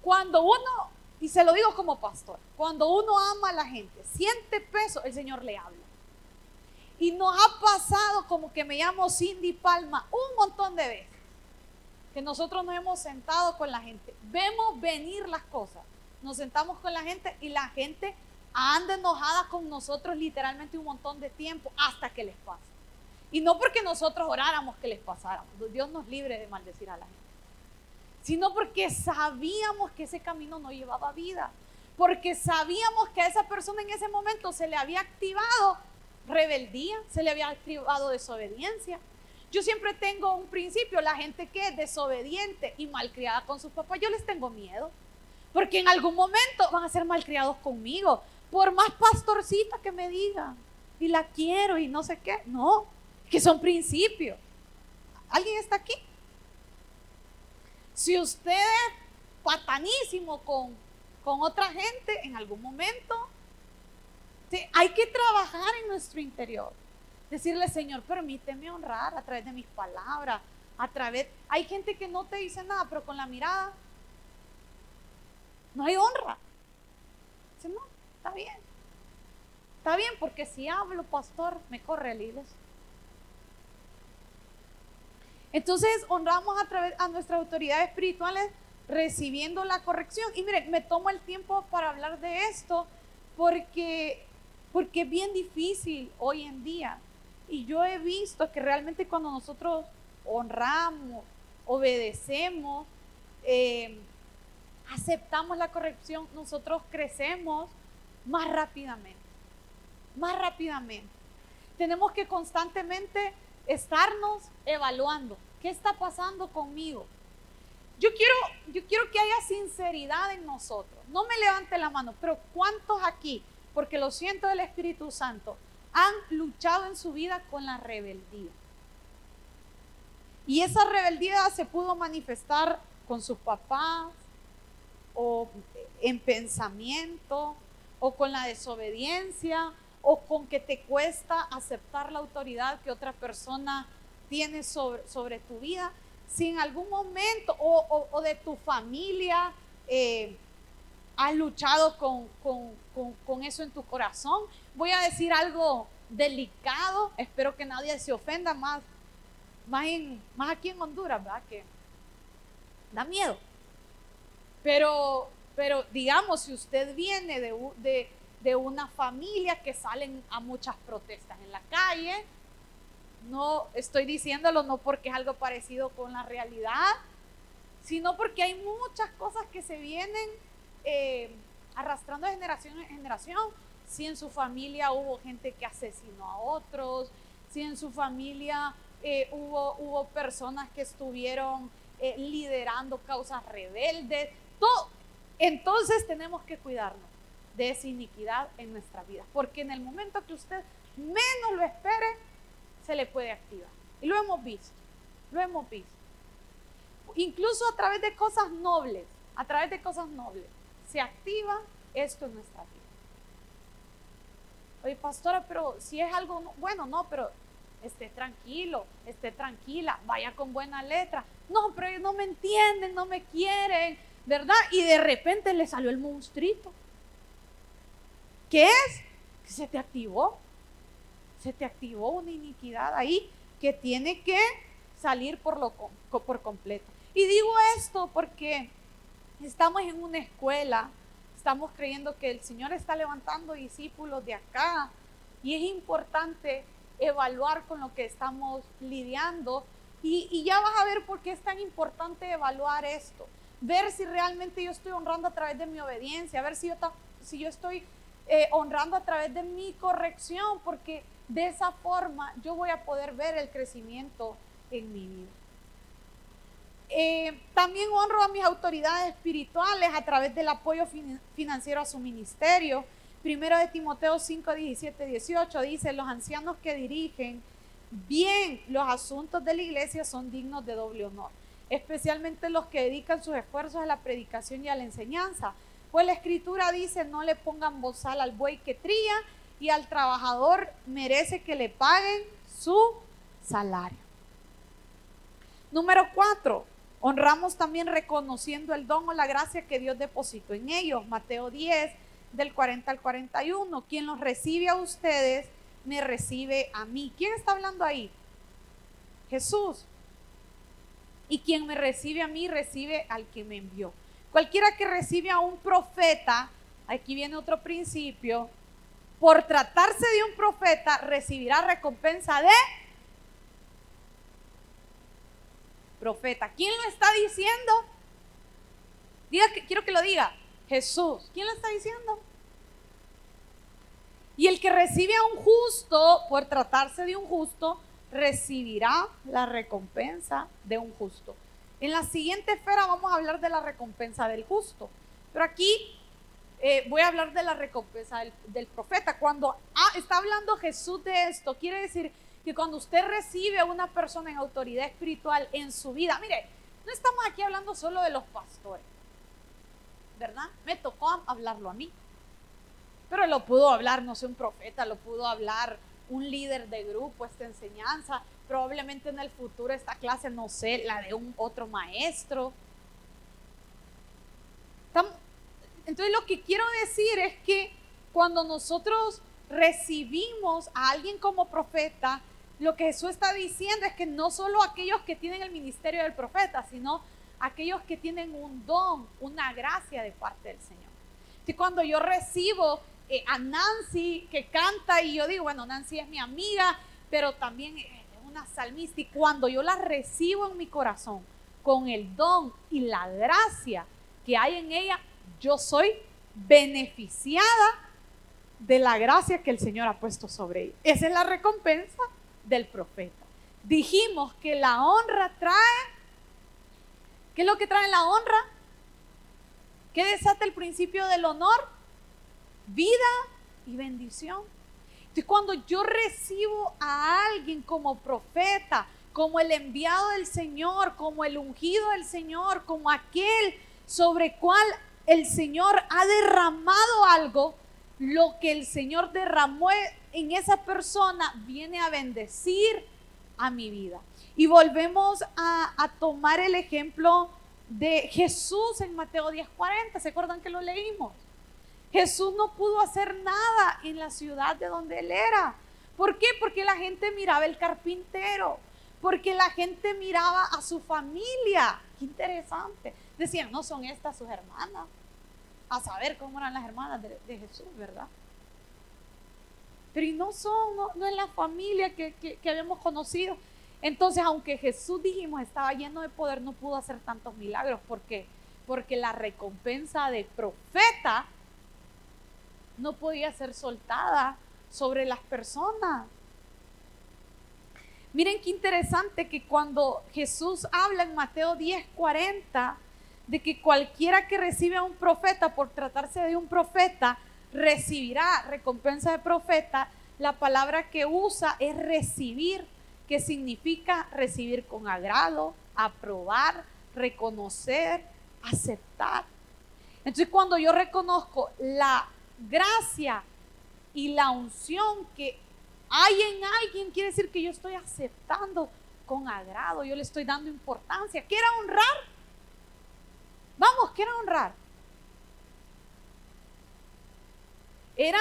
cuando uno, y se lo digo como pastor, cuando uno ama a la gente, siente peso, el Señor le habla. Y nos ha pasado como que me llamo Cindy Palma un montón de veces que nosotros nos hemos sentado con la gente, vemos venir las cosas, nos sentamos con la gente y la gente anda enojada con nosotros literalmente un montón de tiempo hasta que les pasa. Y no porque nosotros oráramos que les pasáramos, Dios nos libre de maldecir a la gente, sino porque sabíamos que ese camino no llevaba vida, porque sabíamos que a esa persona en ese momento se le había activado rebeldía, se le había activado desobediencia, yo siempre tengo un principio, la gente que es desobediente y malcriada con sus papás, yo les tengo miedo. Porque en algún momento van a ser malcriados conmigo. Por más pastorcita que me digan, y la quiero y no sé qué. No, que son principios. ¿Alguien está aquí? Si usted es patanísimo con, con otra gente, en algún momento hay que trabajar en nuestro interior. Decirle, Señor, permíteme honrar a través de mis palabras, a través... Hay gente que no te dice nada, pero con la mirada no hay honra. Dice, no, está bien. Está bien, porque si hablo, pastor, me corre el iglesia. Entonces honramos a través a nuestras autoridades espirituales recibiendo la corrección. Y miren, me tomo el tiempo para hablar de esto porque, porque es bien difícil hoy en día. Y yo he visto que realmente cuando nosotros honramos, obedecemos, eh, aceptamos la corrección, nosotros crecemos más rápidamente, más rápidamente. Tenemos que constantemente estarnos evaluando. ¿Qué está pasando conmigo? Yo quiero, yo quiero que haya sinceridad en nosotros. No me levante la mano, pero ¿cuántos aquí? Porque lo siento del Espíritu Santo han luchado en su vida con la rebeldía. Y esa rebeldía se pudo manifestar con sus papás o en pensamiento o con la desobediencia o con que te cuesta aceptar la autoridad que otra persona tiene sobre, sobre tu vida. Si en algún momento o, de tu familia eh, has luchado con, con, eso en tu corazón. Voy a decir algo delicado, espero que nadie se ofenda más, más, más aquí en Honduras, ¿verdad? Que da miedo. Pero, pero digamos, si usted viene de, de, de una familia que salen a muchas protestas en la calle, no estoy diciéndolo no porque es algo parecido con la realidad, sino porque hay muchas cosas que se vienen eh, arrastrando de generación en generación. Si en su familia hubo gente que asesinó a otros, si en su familia eh, hubo, hubo personas que estuvieron eh, liderando causas rebeldes, todo. Entonces tenemos que cuidarnos de esa iniquidad en nuestra vida, porque en el momento que usted menos lo espere, se le puede activar. Y lo hemos visto, lo hemos visto. Incluso a través de cosas nobles, a través de cosas nobles se activa esto en nuestra vida. Oye, pastora, pero si es algo bueno, no, pero esté tranquilo, esté tranquila, vaya con buena letra. No, pero no me entienden, no me quieren, ¿verdad? Y de repente le salió el monstruito. ¿Qué es? Que se te activó. Se te activó una iniquidad ahí que tiene que salir por, lo, por completo. Y digo esto porque estamos en una escuela, estamos creyendo que el Señor está levantando discípulos de acá y es importante evaluar con lo que estamos lidiando y, ya vas a ver por qué es tan importante evaluar esto, ver si realmente yo estoy honrando a través de mi obediencia, ver si yo, si yo estoy eh, honrando a través de mi corrección, porque de esa forma yo voy a poder ver el crecimiento en mi vida. Eh, también honro a mis autoridades espirituales a través del apoyo financiero a su ministerio. Primero de Timoteo 5, 17, 18 dice, los ancianos que dirigen bien los asuntos de la iglesia son dignos de doble honor, especialmente los que dedican sus esfuerzos a la predicación y a la enseñanza. Pues la escritura dice, no le pongan bozal al buey que tría y al trabajador merece que le paguen su salario. Número cuatro, honramos también reconociendo el don o la gracia que Dios depositó en ellos. Mateo 10, del 40 al 41. Quien los recibe a ustedes, me recibe a mí. ¿Quién está hablando ahí? Jesús. Y quien me recibe a mí, recibe al que me envió. Cualquiera que recibe a un profeta, aquí viene otro principio, por tratarse de un profeta, recibirá recompensa de profeta. ¿Quién lo está diciendo? Diga que, quiero que lo diga. Jesús. ¿Quién lo está diciendo? Y el que recibe a un justo, por tratarse de un justo, recibirá la recompensa de un justo. En la siguiente esfera vamos a hablar de la recompensa del justo. Pero aquí eh, voy a hablar de la recompensa del, profeta. Cuando ah, está hablando Jesús de esto, quiere decir que cuando usted recibe a una persona en autoridad espiritual en su vida, mire, no estamos aquí hablando solo de los pastores. ¿verdad? Me tocó hablarlo a mí. Pero lo pudo hablar, no sé, un profeta, lo pudo hablar un líder de grupo, esta enseñanza, probablemente en el futuro esta clase, no sé, la de un otro maestro. Entonces lo que quiero decir es que cuando nosotros recibimos a alguien como profeta, lo que Jesús está diciendo es que no solo aquellos que tienen el ministerio del profeta, sino aquellos que tienen un don, una gracia de parte del Señor. Y cuando yo recibo eh, a Nancy que canta y yo digo, bueno, Nancy es mi amiga, pero también es una salmista, y cuando yo la recibo en mi corazón con el don y la gracia que hay en ella, yo soy beneficiada de la gracia que el Señor ha puesto sobre ella. Esa es la recompensa del profeta. Dijimos que la honra trae ¿Qué es lo que trae la honra? ¿Qué desata el principio del honor? Vida y bendición. Entonces, cuando yo recibo a alguien como profeta, como el enviado del Señor, como el ungido del Señor, como aquel sobre cual el Señor ha derramado algo, lo que el Señor derramó en esa persona viene a bendecir a mi vida. Y volvemos a, tomar el ejemplo de Jesús en Mateo 10:40. ¿Se acuerdan que lo leímos? Jesús no pudo hacer nada en la ciudad de donde él era. ¿Por qué? Porque la gente miraba el carpintero, porque la gente miraba a su familia. Qué interesante. Decían, no son estas sus hermanas. A saber cómo eran las hermanas de, Jesús, ¿verdad? Pero y no son, no, es la familia que, que, que habíamos conocido. Entonces, aunque Jesús dijimos estaba lleno de poder, no pudo hacer tantos milagros. ¿Por qué? Porque la recompensa de profeta no podía ser soltada sobre las personas. Miren qué interesante que cuando Jesús habla en Mateo 10, 40, de que cualquiera que recibe a un profeta por tratarse de un profeta, recibirá recompensa de profeta, la palabra que usa es recibir que significa recibir con agrado, aprobar, reconocer, aceptar. Entonces cuando yo reconozco la gracia y la unción que hay en alguien, quiere decir que yo estoy aceptando con agrado, yo le estoy dando importancia. ¿Quiere honrar? Vamos, quiere honrar. Era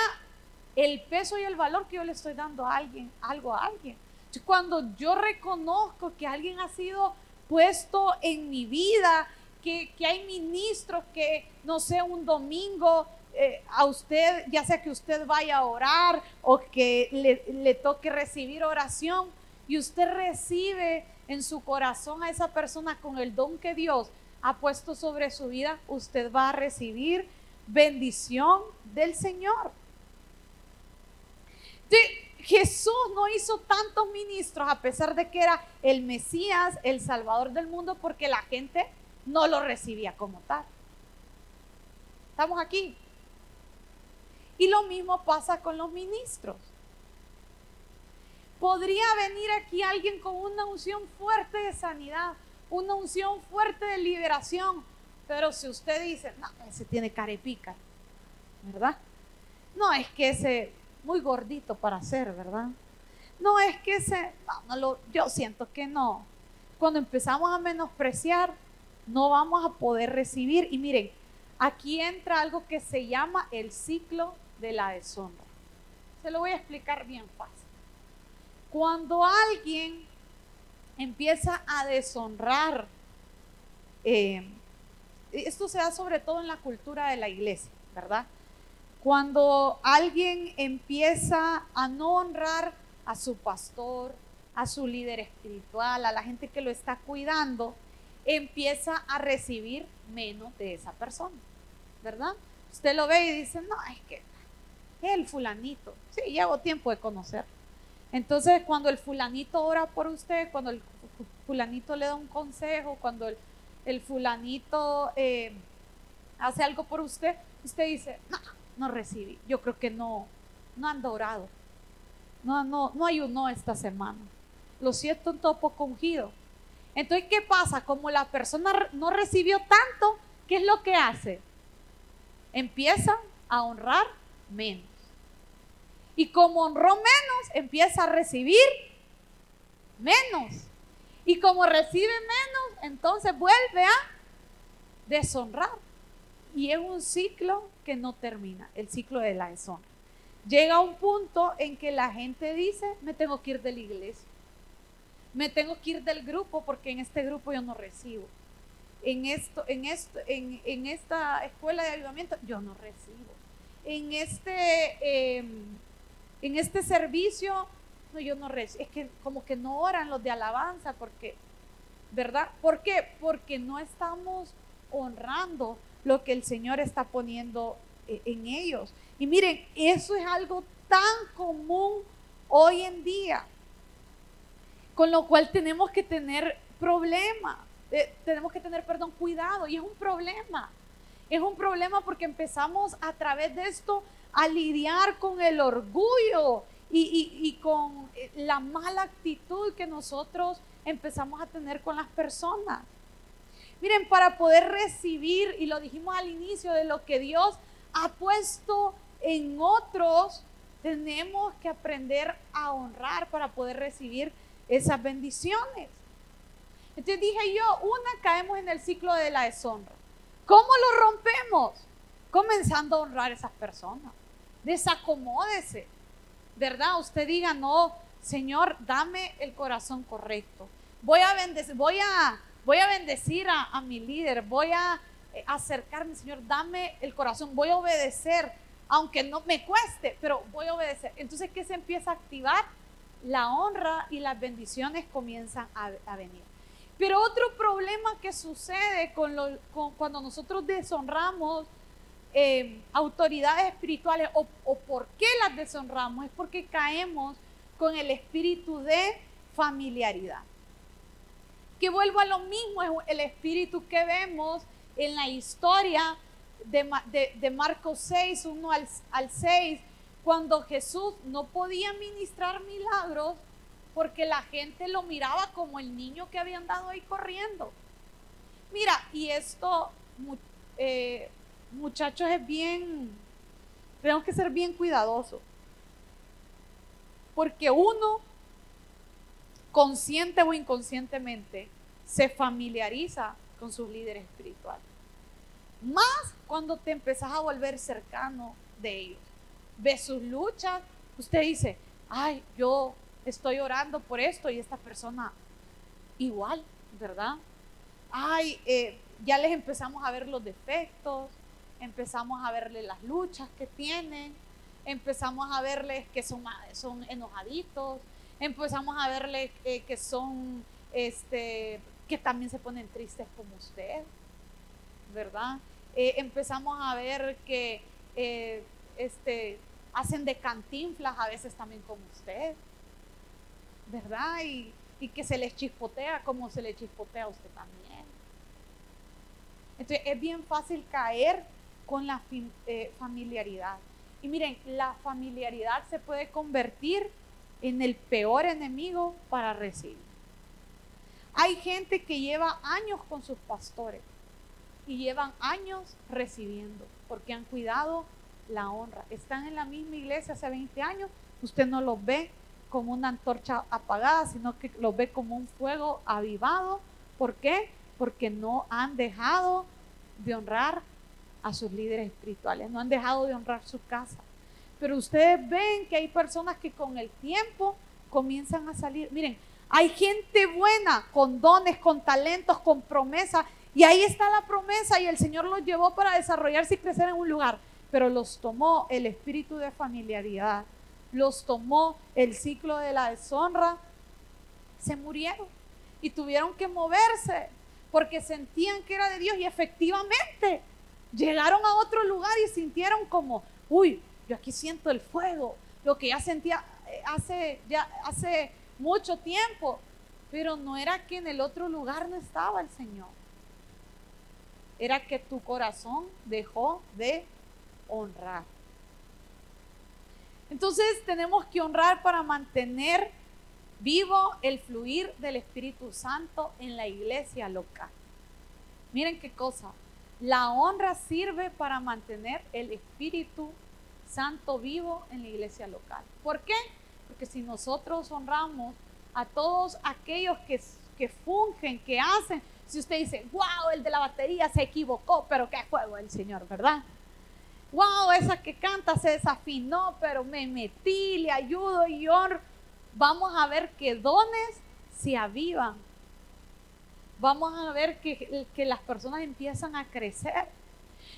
el peso y el valor que yo le estoy dando a alguien, algo a alguien. Cuando yo reconozco que alguien ha sido puesto en mi vida, que, hay ministros que, no sé, un domingo eh, a usted, ya sea que usted vaya a orar o que le, le toque recibir oración y usted recibe en su corazón a esa persona con el don que Dios ha puesto sobre su vida, usted va a recibir bendición del Señor. Jesús no hizo tantos ministros a pesar de que era el Mesías, el Salvador del mundo, porque la gente no lo recibía como tal. ¿Estamos aquí? Y lo mismo pasa con los ministros. Podría venir aquí alguien con una unción fuerte de sanidad, una unción fuerte de liberación, pero si usted dice, no, ese tiene carepica, ¿verdad? No, es que ese muy gordito para hacer, ¿verdad? No, es que ese, no, no lo, yo siento que no. Cuando empezamos a menospreciar, no vamos a poder recibir. Y miren, aquí entra algo que se llama el ciclo de la deshonra. Se lo voy a explicar bien fácil. Cuando alguien empieza a deshonrar, eh, esto se da sobre todo en la cultura de la iglesia, ¿verdad? Cuando alguien empieza a no honrar a su pastor, a su líder espiritual, a la gente que lo está cuidando, empieza a recibir menos de esa persona, ¿verdad? Usted lo ve y dice, no, es que el fulanito, sí, llevo tiempo de conocer. Entonces, cuando el fulanito ora por usted, cuando el fulanito le da un consejo, cuando el, fulanito eh, hace algo por usted, usted dice, no, no recibí, yo creo que no, no han orado, no, no, no ayunó esta semana. Lo siento un topo ungido. Entonces, ¿qué pasa? Como la persona no recibió tanto, ¿qué es lo que hace? Empieza a honrar menos. Y como honró menos, empieza a recibir menos. Y como recibe menos, entonces vuelve a deshonrar. Y es un ciclo que no termina, el ciclo de la deshonra. Llega un punto en que la gente dice, me tengo que ir de la iglesia. Me tengo que ir del grupo porque en este grupo yo no recibo. En, esto, en, esto, en, esta escuela de avivamiento yo no recibo. En este... Em, en este servicio, no, yo no es que como que no oran los de alabanza, porque, ¿verdad? ¿Por qué? Porque no estamos honrando lo que el Señor está poniendo eh, en ellos. Y miren, eso es algo tan común hoy en día, con lo cual tenemos que tener problema, eh, tenemos que tener, perdón, cuidado, y es un problema. Es un problema porque empezamos a través de esto a lidiar con el orgullo y, con eh, la mala actitud que nosotros empezamos a tener con las personas. Miren, para poder recibir, y lo dijimos al inicio, de lo que Dios ha puesto en otros, tenemos que aprender a honrar para poder recibir esas bendiciones. Entonces dije yo, una, caemos en el ciclo de la deshonra. ¿Cómo lo rompemos? Comenzando a honrar a esas personas desacomódese, ¿verdad? Usted diga, no, Señor, dame el corazón correcto. Voy a bendecir, a, mi líder, voy a eh, acercarme, Señor, dame el corazón, voy a obedecer, aunque no me cueste, pero voy a obedecer. Entonces, ¿qué se empieza a activar? La honra y las bendiciones comienzan a, venir. Pero otro problema que sucede cuando nosotros deshonramos eh, autoridades espirituales o, por qué las deshonramos es porque caemos con el espíritu de familiaridad. Que vuelvo a lo mismo, es el espíritu que vemos en la historia de, Marcos 6, 1 al, al 6, cuando Jesús no podía ministrar milagros porque la gente lo miraba como el niño que había andado ahí corriendo. Mira, y esto eh, muchachos, es bien, tenemos que ser bien cuidadosos. Porque uno, consciente o inconscientemente, se familiariza con sus líderes espirituales. Más cuando te empezás a volver cercano de ellos. Ves sus luchas, usted dice, ay, yo estoy orando por esto y esta persona igual, ¿verdad? Ay, eh, ya les empezamos a ver los defectos, empezamos a verle las luchas que tienen, empezamos a verles que son, son enojaditos, empezamos a verles eh, que son, este, que también se ponen tristes como usted, ¿verdad? Eh, empezamos a ver que este, hacen de cantinflas a veces también como usted, ¿verdad? Y, que se les chispotea como se le chispotea a usted también. Entonces es bien fácil caer con la eh, familiaridad. Y miren, la familiaridad se puede convertir en el peor enemigo para recibir. Hay gente que lleva años con sus pastores y llevan años recibiendo porque han cuidado la honra. Están en la misma iglesia hace 20 años, usted no los ve como una antorcha apagada, sino que los ve como un fuego avivado. ¿Por qué? Porque no han dejado de honrar a sus líderes espirituales, no han dejado de honrar su casa. Pero ustedes ven que hay personas que con el tiempo comienzan a salir. Miren, hay gente buena, con dones, con talentos, con promesa. Y ahí está la promesa y el Señor los llevó para desarrollarse y crecer en un lugar pero los tomó el espíritu de familiaridad, los tomó el ciclo de la deshonra, se murieron y tuvieron que moverse porque sentían que era de Dios y efectivamente llegaron a otro lugar y sintieron como, uy, yo aquí siento el fuego, lo que ya sentía eh, hace, ya hace mucho tiempo, pero no era que en el otro lugar no estaba el Señor, era que tu corazón dejó de honrar. Entonces tenemos que honrar para mantener vivo el fluir del Espíritu Santo en la iglesia local. Miren qué cosa. La honra sirve para mantener el Espíritu Santo vivo en la iglesia local. ¿Por qué? Porque si nosotros honramos a todos aquellos que, que fungen, que hacen, si usted dice, wow, el de la batería se equivocó, pero qué juego el Señor, ¿verdad? wow, esa que canta se desafinó, pero me metí, le ayudo y honro. Vamos a ver que dones se avivan. Vamos a ver que, que las personas empiezan a crecer.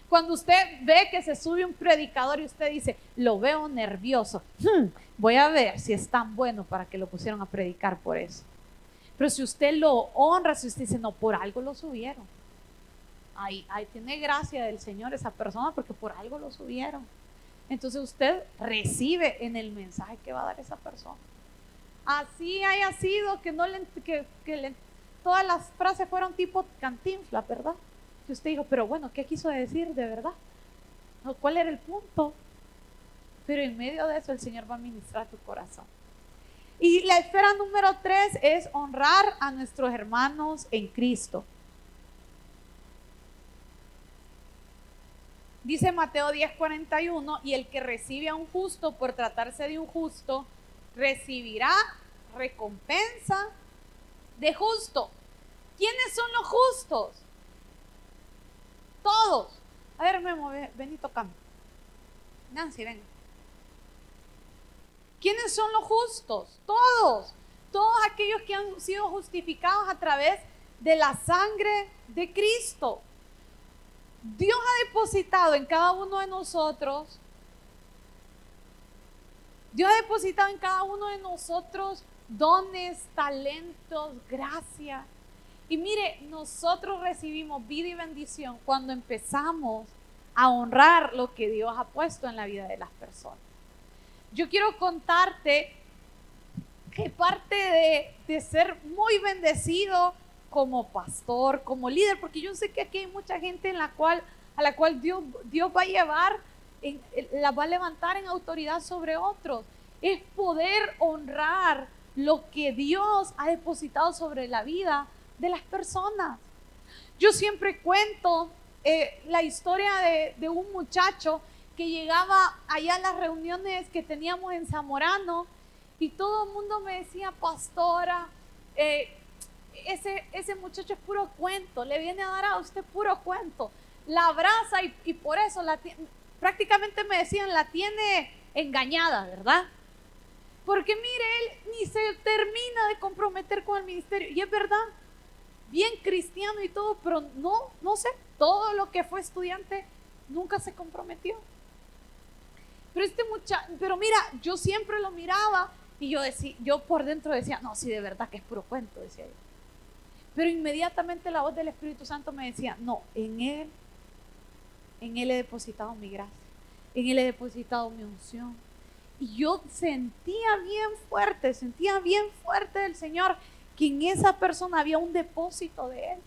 Cuando usted ve que se sube un predicador y usted dice, lo veo nervioso, hmm, voy a ver si es tan bueno para que lo pusieron a predicar por eso. Pero si usted lo honra, si usted dice, no, por algo lo subieron ahí, tiene gracia del Señor esa persona porque por algo lo subieron. Entonces usted recibe en el mensaje que va a dar esa persona. Así haya sido que no le, que, todas las frases fueron tipo cantinfla, ¿verdad? Que usted dijo, pero bueno, ¿qué quiso decir de verdad? ¿Cuál era el punto? Pero en medio de eso el Señor va a ministrar tu corazón. Y la esfera número tres es honrar a nuestros hermanos en Cristo. Dice Mateo 10:41, y el que recibe a un justo por tratarse de un justo, recibirá recompensa de justo. ¿Quiénes son los justos? Todos. A ver, Memo, ven y tocame. Nancy, ven. ¿Quiénes son los justos? Todos. Todos aquellos que han sido justificados a través de la sangre de Cristo. Dios ha depositado en cada uno de nosotros, Dios ha depositado en cada uno de nosotros dones, talentos, gracia. Y mire, nosotros recibimos vida y bendición cuando empezamos a honrar lo que Dios ha puesto en la vida de las personas. Yo quiero contarte que parte de, de ser muy bendecido como pastor, como líder, porque yo sé que aquí hay mucha gente en la cual, a la cual Dios, Dios va a llevar, en, la va a levantar en autoridad sobre otros. Es poder honrar lo que Dios ha depositado sobre la vida de las personas. Yo siempre cuento eh, la historia de, un muchacho que llegaba allá a las reuniones que teníamos en Zamorano Y todo el mundo me decía, pastora, eh, ese, ese muchacho es puro cuento, le viene a dar a usted puro cuento. La abraza y, por eso prácticamente me decían, la tiene engañada, ¿verdad? Porque mire, él ni se termina de comprometer con el ministerio. Y es verdad, bien cristiano y todo, pero no, no sé, todo lo que fue estudiante nunca se comprometió. Pero este muchacho, pero mira, yo siempre lo miraba y yo decía, yo por dentro decía, no, sí, de verdad que es puro cuento, decía yo. Pero inmediatamente la voz del Espíritu Santo me decía, no, en Él, en Él he depositado mi gracia, en Él he depositado mi unción. Y yo sentía bien fuerte, sentía bien fuerte del Señor que en esa persona había un depósito de Él.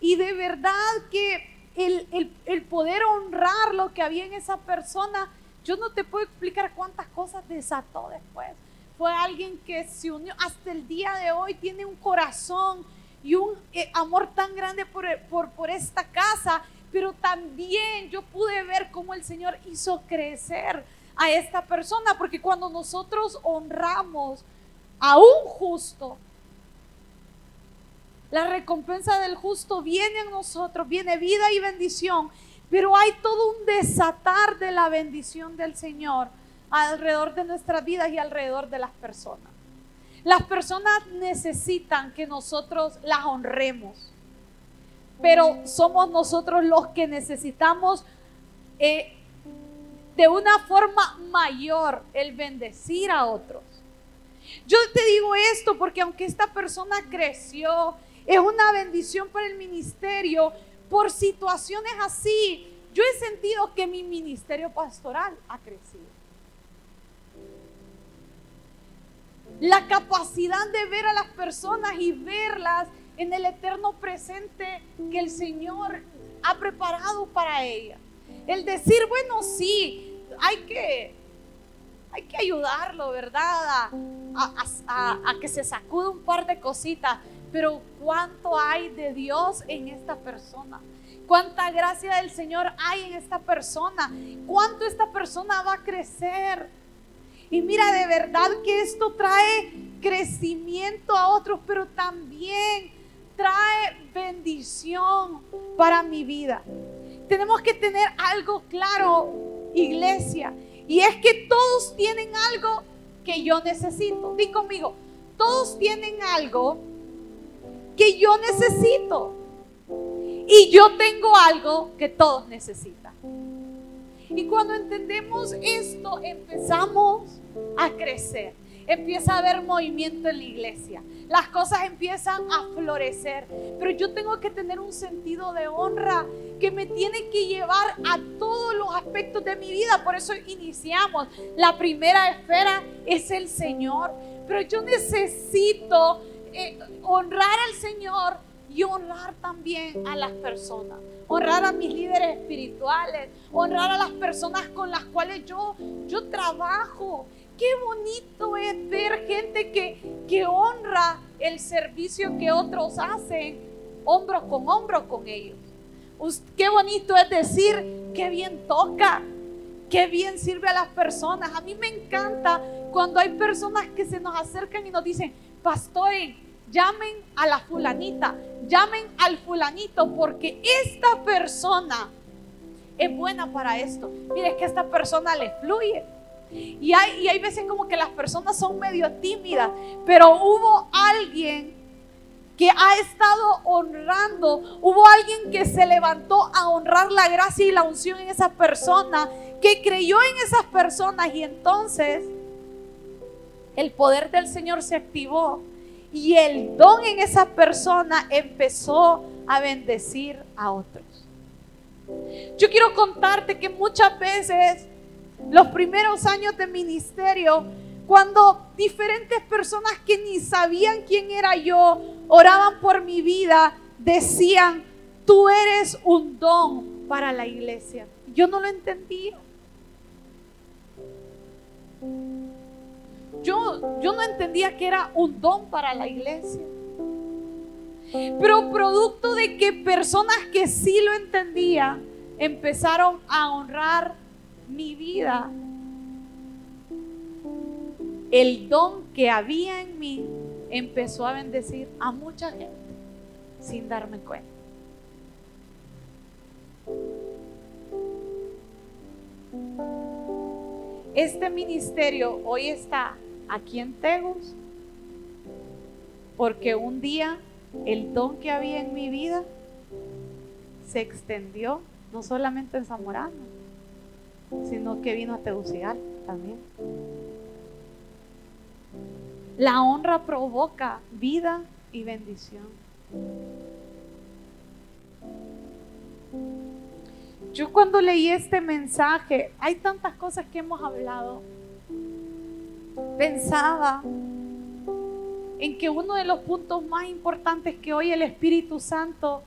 Y de verdad que el, el, poder honrar lo que había en esa persona, yo no te puedo explicar cuántas cosas desató después. Fue alguien que se unió hasta el día de hoy, tiene un corazón y un eh, amor tan grande por, por, por esta casa, pero también yo pude ver cómo el Señor hizo crecer a esta persona, porque cuando nosotros honramos a un justo, la recompensa del justo viene en nosotros, viene vida y bendición, pero hay todo un desatar de la bendición del Señor alrededor de nuestras vidas y alrededor de las personas. Las personas necesitan que nosotros las honremos, pero somos nosotros los que necesitamos eh, de una forma mayor el bendecir a otros. Yo te digo esto porque aunque esta persona creció, es una bendición para el ministerio. Por situaciones así, yo he sentido que mi ministerio pastoral ha crecido. La capacidad de ver a las personas y verlas en el eterno presente que el Señor ha preparado para ellas. El decir, bueno, sí, hay que, hay que ayudarlo, ¿verdad? A, a que se sacude un par de cositas pero cuánto hay de Dios en esta persona. Cuánta gracia del Señor hay en esta persona. Cuánto esta persona va a crecer. Y mira, de verdad que esto trae crecimiento a otros, pero también trae bendición para mi vida. Tenemos que tener algo claro, iglesia. Y es que todos tienen algo que yo necesito. Di conmigo, todos tienen algo que yo necesito. Y yo tengo algo que todos necesitan. Y cuando entendemos esto, empezamos a crecer. Empieza a haber movimiento en la iglesia. Las cosas empiezan a florecer. Pero yo tengo que tener un sentido de honra que me tiene que llevar a todos los aspectos de mi vida. Por eso iniciamos. La primera esfera es el Señor. Pero yo necesito eh, honrar al Señor y honrar también a las personas. Honrar a mis líderes espirituales, honrar a las personas con las cuales yo, yo trabajo. Qué bonito es ver gente que, que honra el servicio que otros hacen, hombro con hombro con ellos. Qué bonito es decir, qué bien toca, qué bien sirve a las personas. A mí me encanta cuando hay personas que se nos acercan y nos dicen, pastores, llamen a la fulanita, llamen al fulanito, porque esta persona es buena para esto. Mire, es que esta persona le fluye. Y hay, y hay veces como que las personas son medio tímidas, pero hubo alguien que ha estado honrando, hubo alguien que se levantó a honrar la gracia y la unción en esa persona, que creyó en esas personas y entonces el poder del Señor se activó y el don en esa persona empezó a bendecir a otros. Yo quiero contarte que muchas veces, los primeros años de ministerio, cuando diferentes personas que ni sabían quién era yo, oraban por mi vida, decían, tú eres un don para la iglesia. Yo no lo entendía. Yo, yo no entendía que era un don para la iglesia. Pero producto de que personas que sí lo entendían empezaron a honrar mi vida. el don que había en mí empezó a bendecir a mucha gente sin darme cuenta. Este ministerio hoy está aquí en Tegus porque un día el don que había en mi vida se extendió no solamente en Zamorano, sino que vino a Tegucigalpa también. La honra provoca vida y bendición. Yo cuando leí este mensaje, hay tantas cosas que hemos hablado. Pensaba en que uno de los puntos más importantes que hoy el Espíritu Santo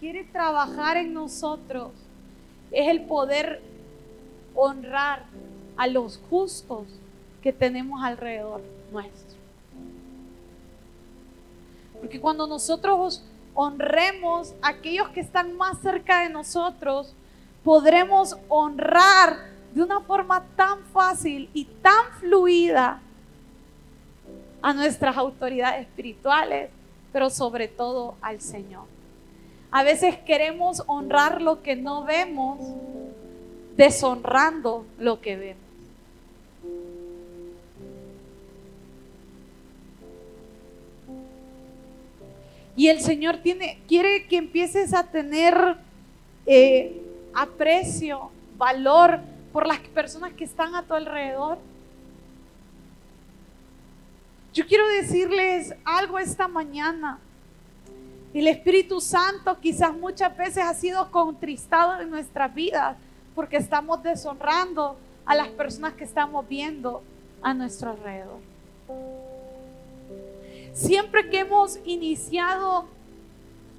quiere trabajar en nosotros es el poder honrar a los justos que tenemos alrededor nuestro. Porque cuando nosotros honremos a aquellos que están más cerca de nosotros, podremos honrar de una forma tan fácil y tan fluida a nuestras autoridades espirituales, pero sobre todo al Señor. A veces queremos honrar lo que no vemos, deshonrando lo que vemos. Y el Señor tiene, quiere que empieces a tener eh, aprecio, valor por las personas que están a tu alrededor. Yo quiero decirles algo esta mañana. El Espíritu Santo quizás muchas veces ha sido contristado en nuestras vidas porque estamos deshonrando a las personas que estamos viendo a nuestro alrededor. Siempre que hemos iniciado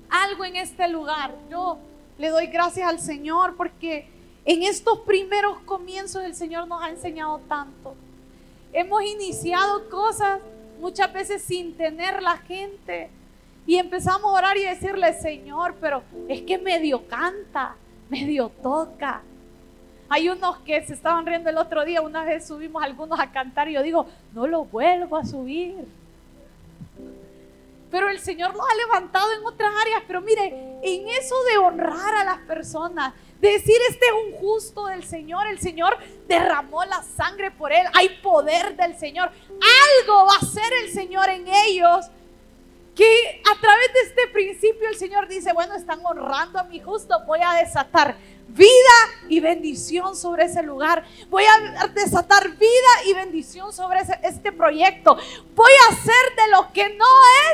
algo en este lugar, yo le doy gracias al Señor porque en estos primeros comienzos el Señor nos ha enseñado tanto. Hemos iniciado cosas muchas veces sin tener la gente. Y empezamos a orar y decirle, Señor, pero es que medio canta, medio toca. Hay unos que se estaban riendo el otro día, una vez subimos algunos a cantar y yo digo, no lo vuelvo a subir pero el Señor los ha levantado en otras áreas. Pero mire, en eso de honrar a las personas, de decir este es un justo del Señor, el Señor derramó la sangre por él, hay poder del Señor, algo va a hacer el Señor en ellos. Que a través de este principio el Señor dice, bueno, están honrando a mi justo, voy a desatar vida y bendición sobre ese lugar. Voy a desatar vida y bendición sobre este proyecto. Voy a hacer de lo que no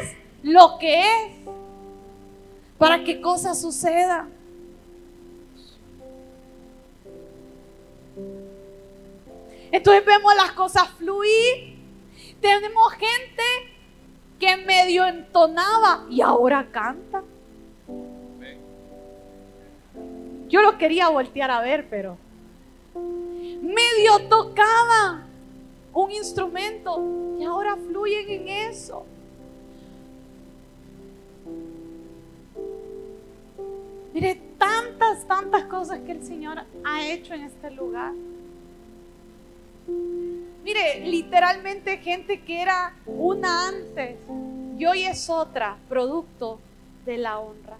es lo que es para que cosas sucedan. Entonces vemos las cosas fluir. Tenemos gente que medio entonaba y ahora canta. Yo lo quería voltear a ver, pero medio tocaba un instrumento y ahora fluyen en eso. Mire, tantas, tantas cosas que el Señor ha hecho en este lugar. Mire, literalmente gente que era una antes y hoy es otra, producto de la honra.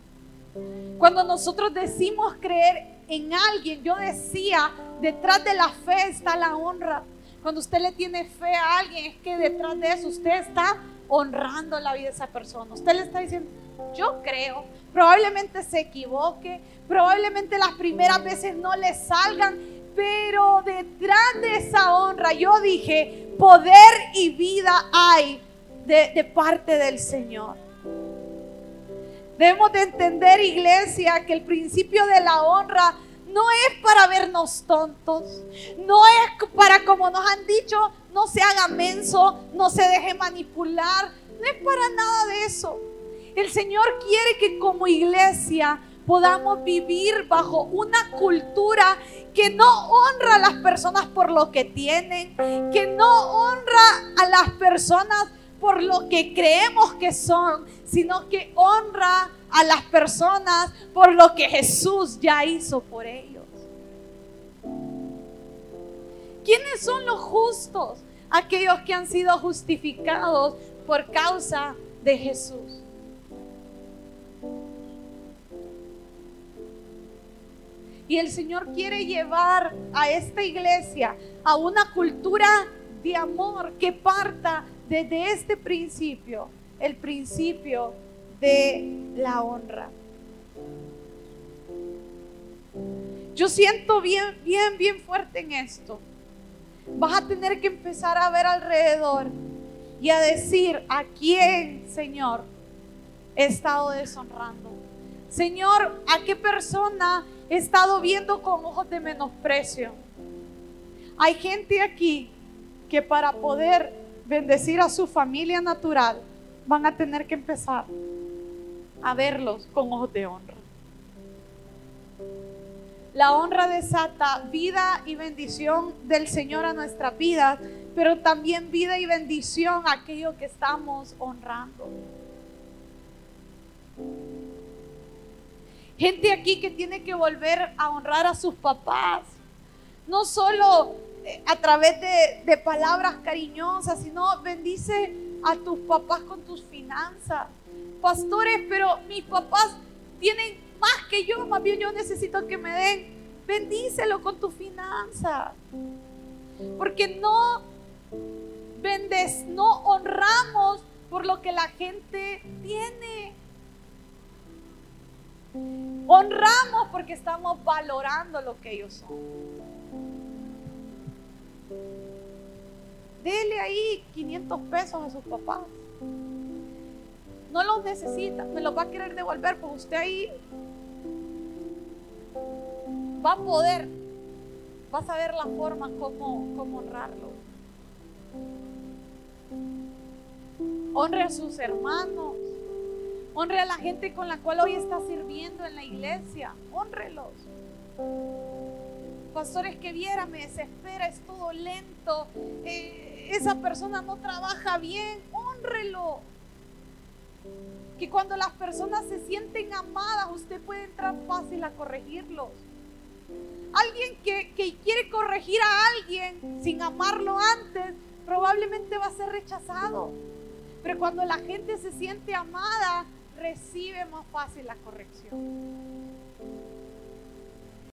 Cuando nosotros decimos creer en alguien, yo decía, detrás de la fe está la honra. Cuando usted le tiene fe a alguien, es que detrás de eso usted está honrando la vida de esa persona. Usted le está diciendo, yo creo, probablemente se equivoque, probablemente las primeras veces no le salgan, pero detrás de esa honra yo dije, poder y vida hay de, parte del Señor. Debemos de entender, iglesia, que el principio de la honra no es para vernos tontos, no es para, como nos han dicho, no se haga menso, no se deje manipular, no es para nada de eso. El Señor quiere que como iglesia podamos vivir bajo una cultura que no honra a las personas por lo que tienen, que no honra a las personas por lo que creemos que son, sino que honra a las personas por lo que Jesús ya hizo por ellos. ¿Quiénes son los justos? aquellos que han sido justificados por causa de Jesús. Y el Señor quiere llevar a esta iglesia a una cultura de amor que parta desde este principio, el principio de la honra. Yo siento bien, bien, bien fuerte en esto. Vas a tener que empezar a ver alrededor y a decir a quién, Señor, he estado deshonrando. Señor, a qué persona he estado viendo con ojos de menosprecio. Hay gente aquí que para poder bendecir a su familia natural van a tener que empezar a verlos con ojos de honra. La honra desata vida y bendición del Señor a nuestra vida, pero también vida y bendición a aquello que estamos honrando. Gente aquí que tiene que volver a honrar a sus papás, no solo a través de, palabras cariñosas, sino bendice a tus papás con tus finanzas. Pastores, pero mis papás tienen más que yo, más bien yo necesito que me den. Bendícelo con tu finanza. Porque no vendes, no honramos por lo que la gente tiene. Honramos porque estamos valorando lo que ellos son. Dele ahí 500 pesos a sus papás. No los necesita, me los va a querer devolver, porque usted ahí va a poder, va a saber la forma como, como honrarlo. Honre a sus hermanos. Honre a la gente con la cual hoy está sirviendo en la iglesia. Honrelos. Pastores que viera, me desespera, es todo lento. Eh, esa persona no trabaja bien. Honrelo. Que cuando las personas se sienten amadas, usted puede entrar fácil a corregirlos. Alguien que, que quiere corregir a alguien sin amarlo antes, probablemente va a ser rechazado. Pero cuando la gente se siente amada, recibe más fácil la corrección.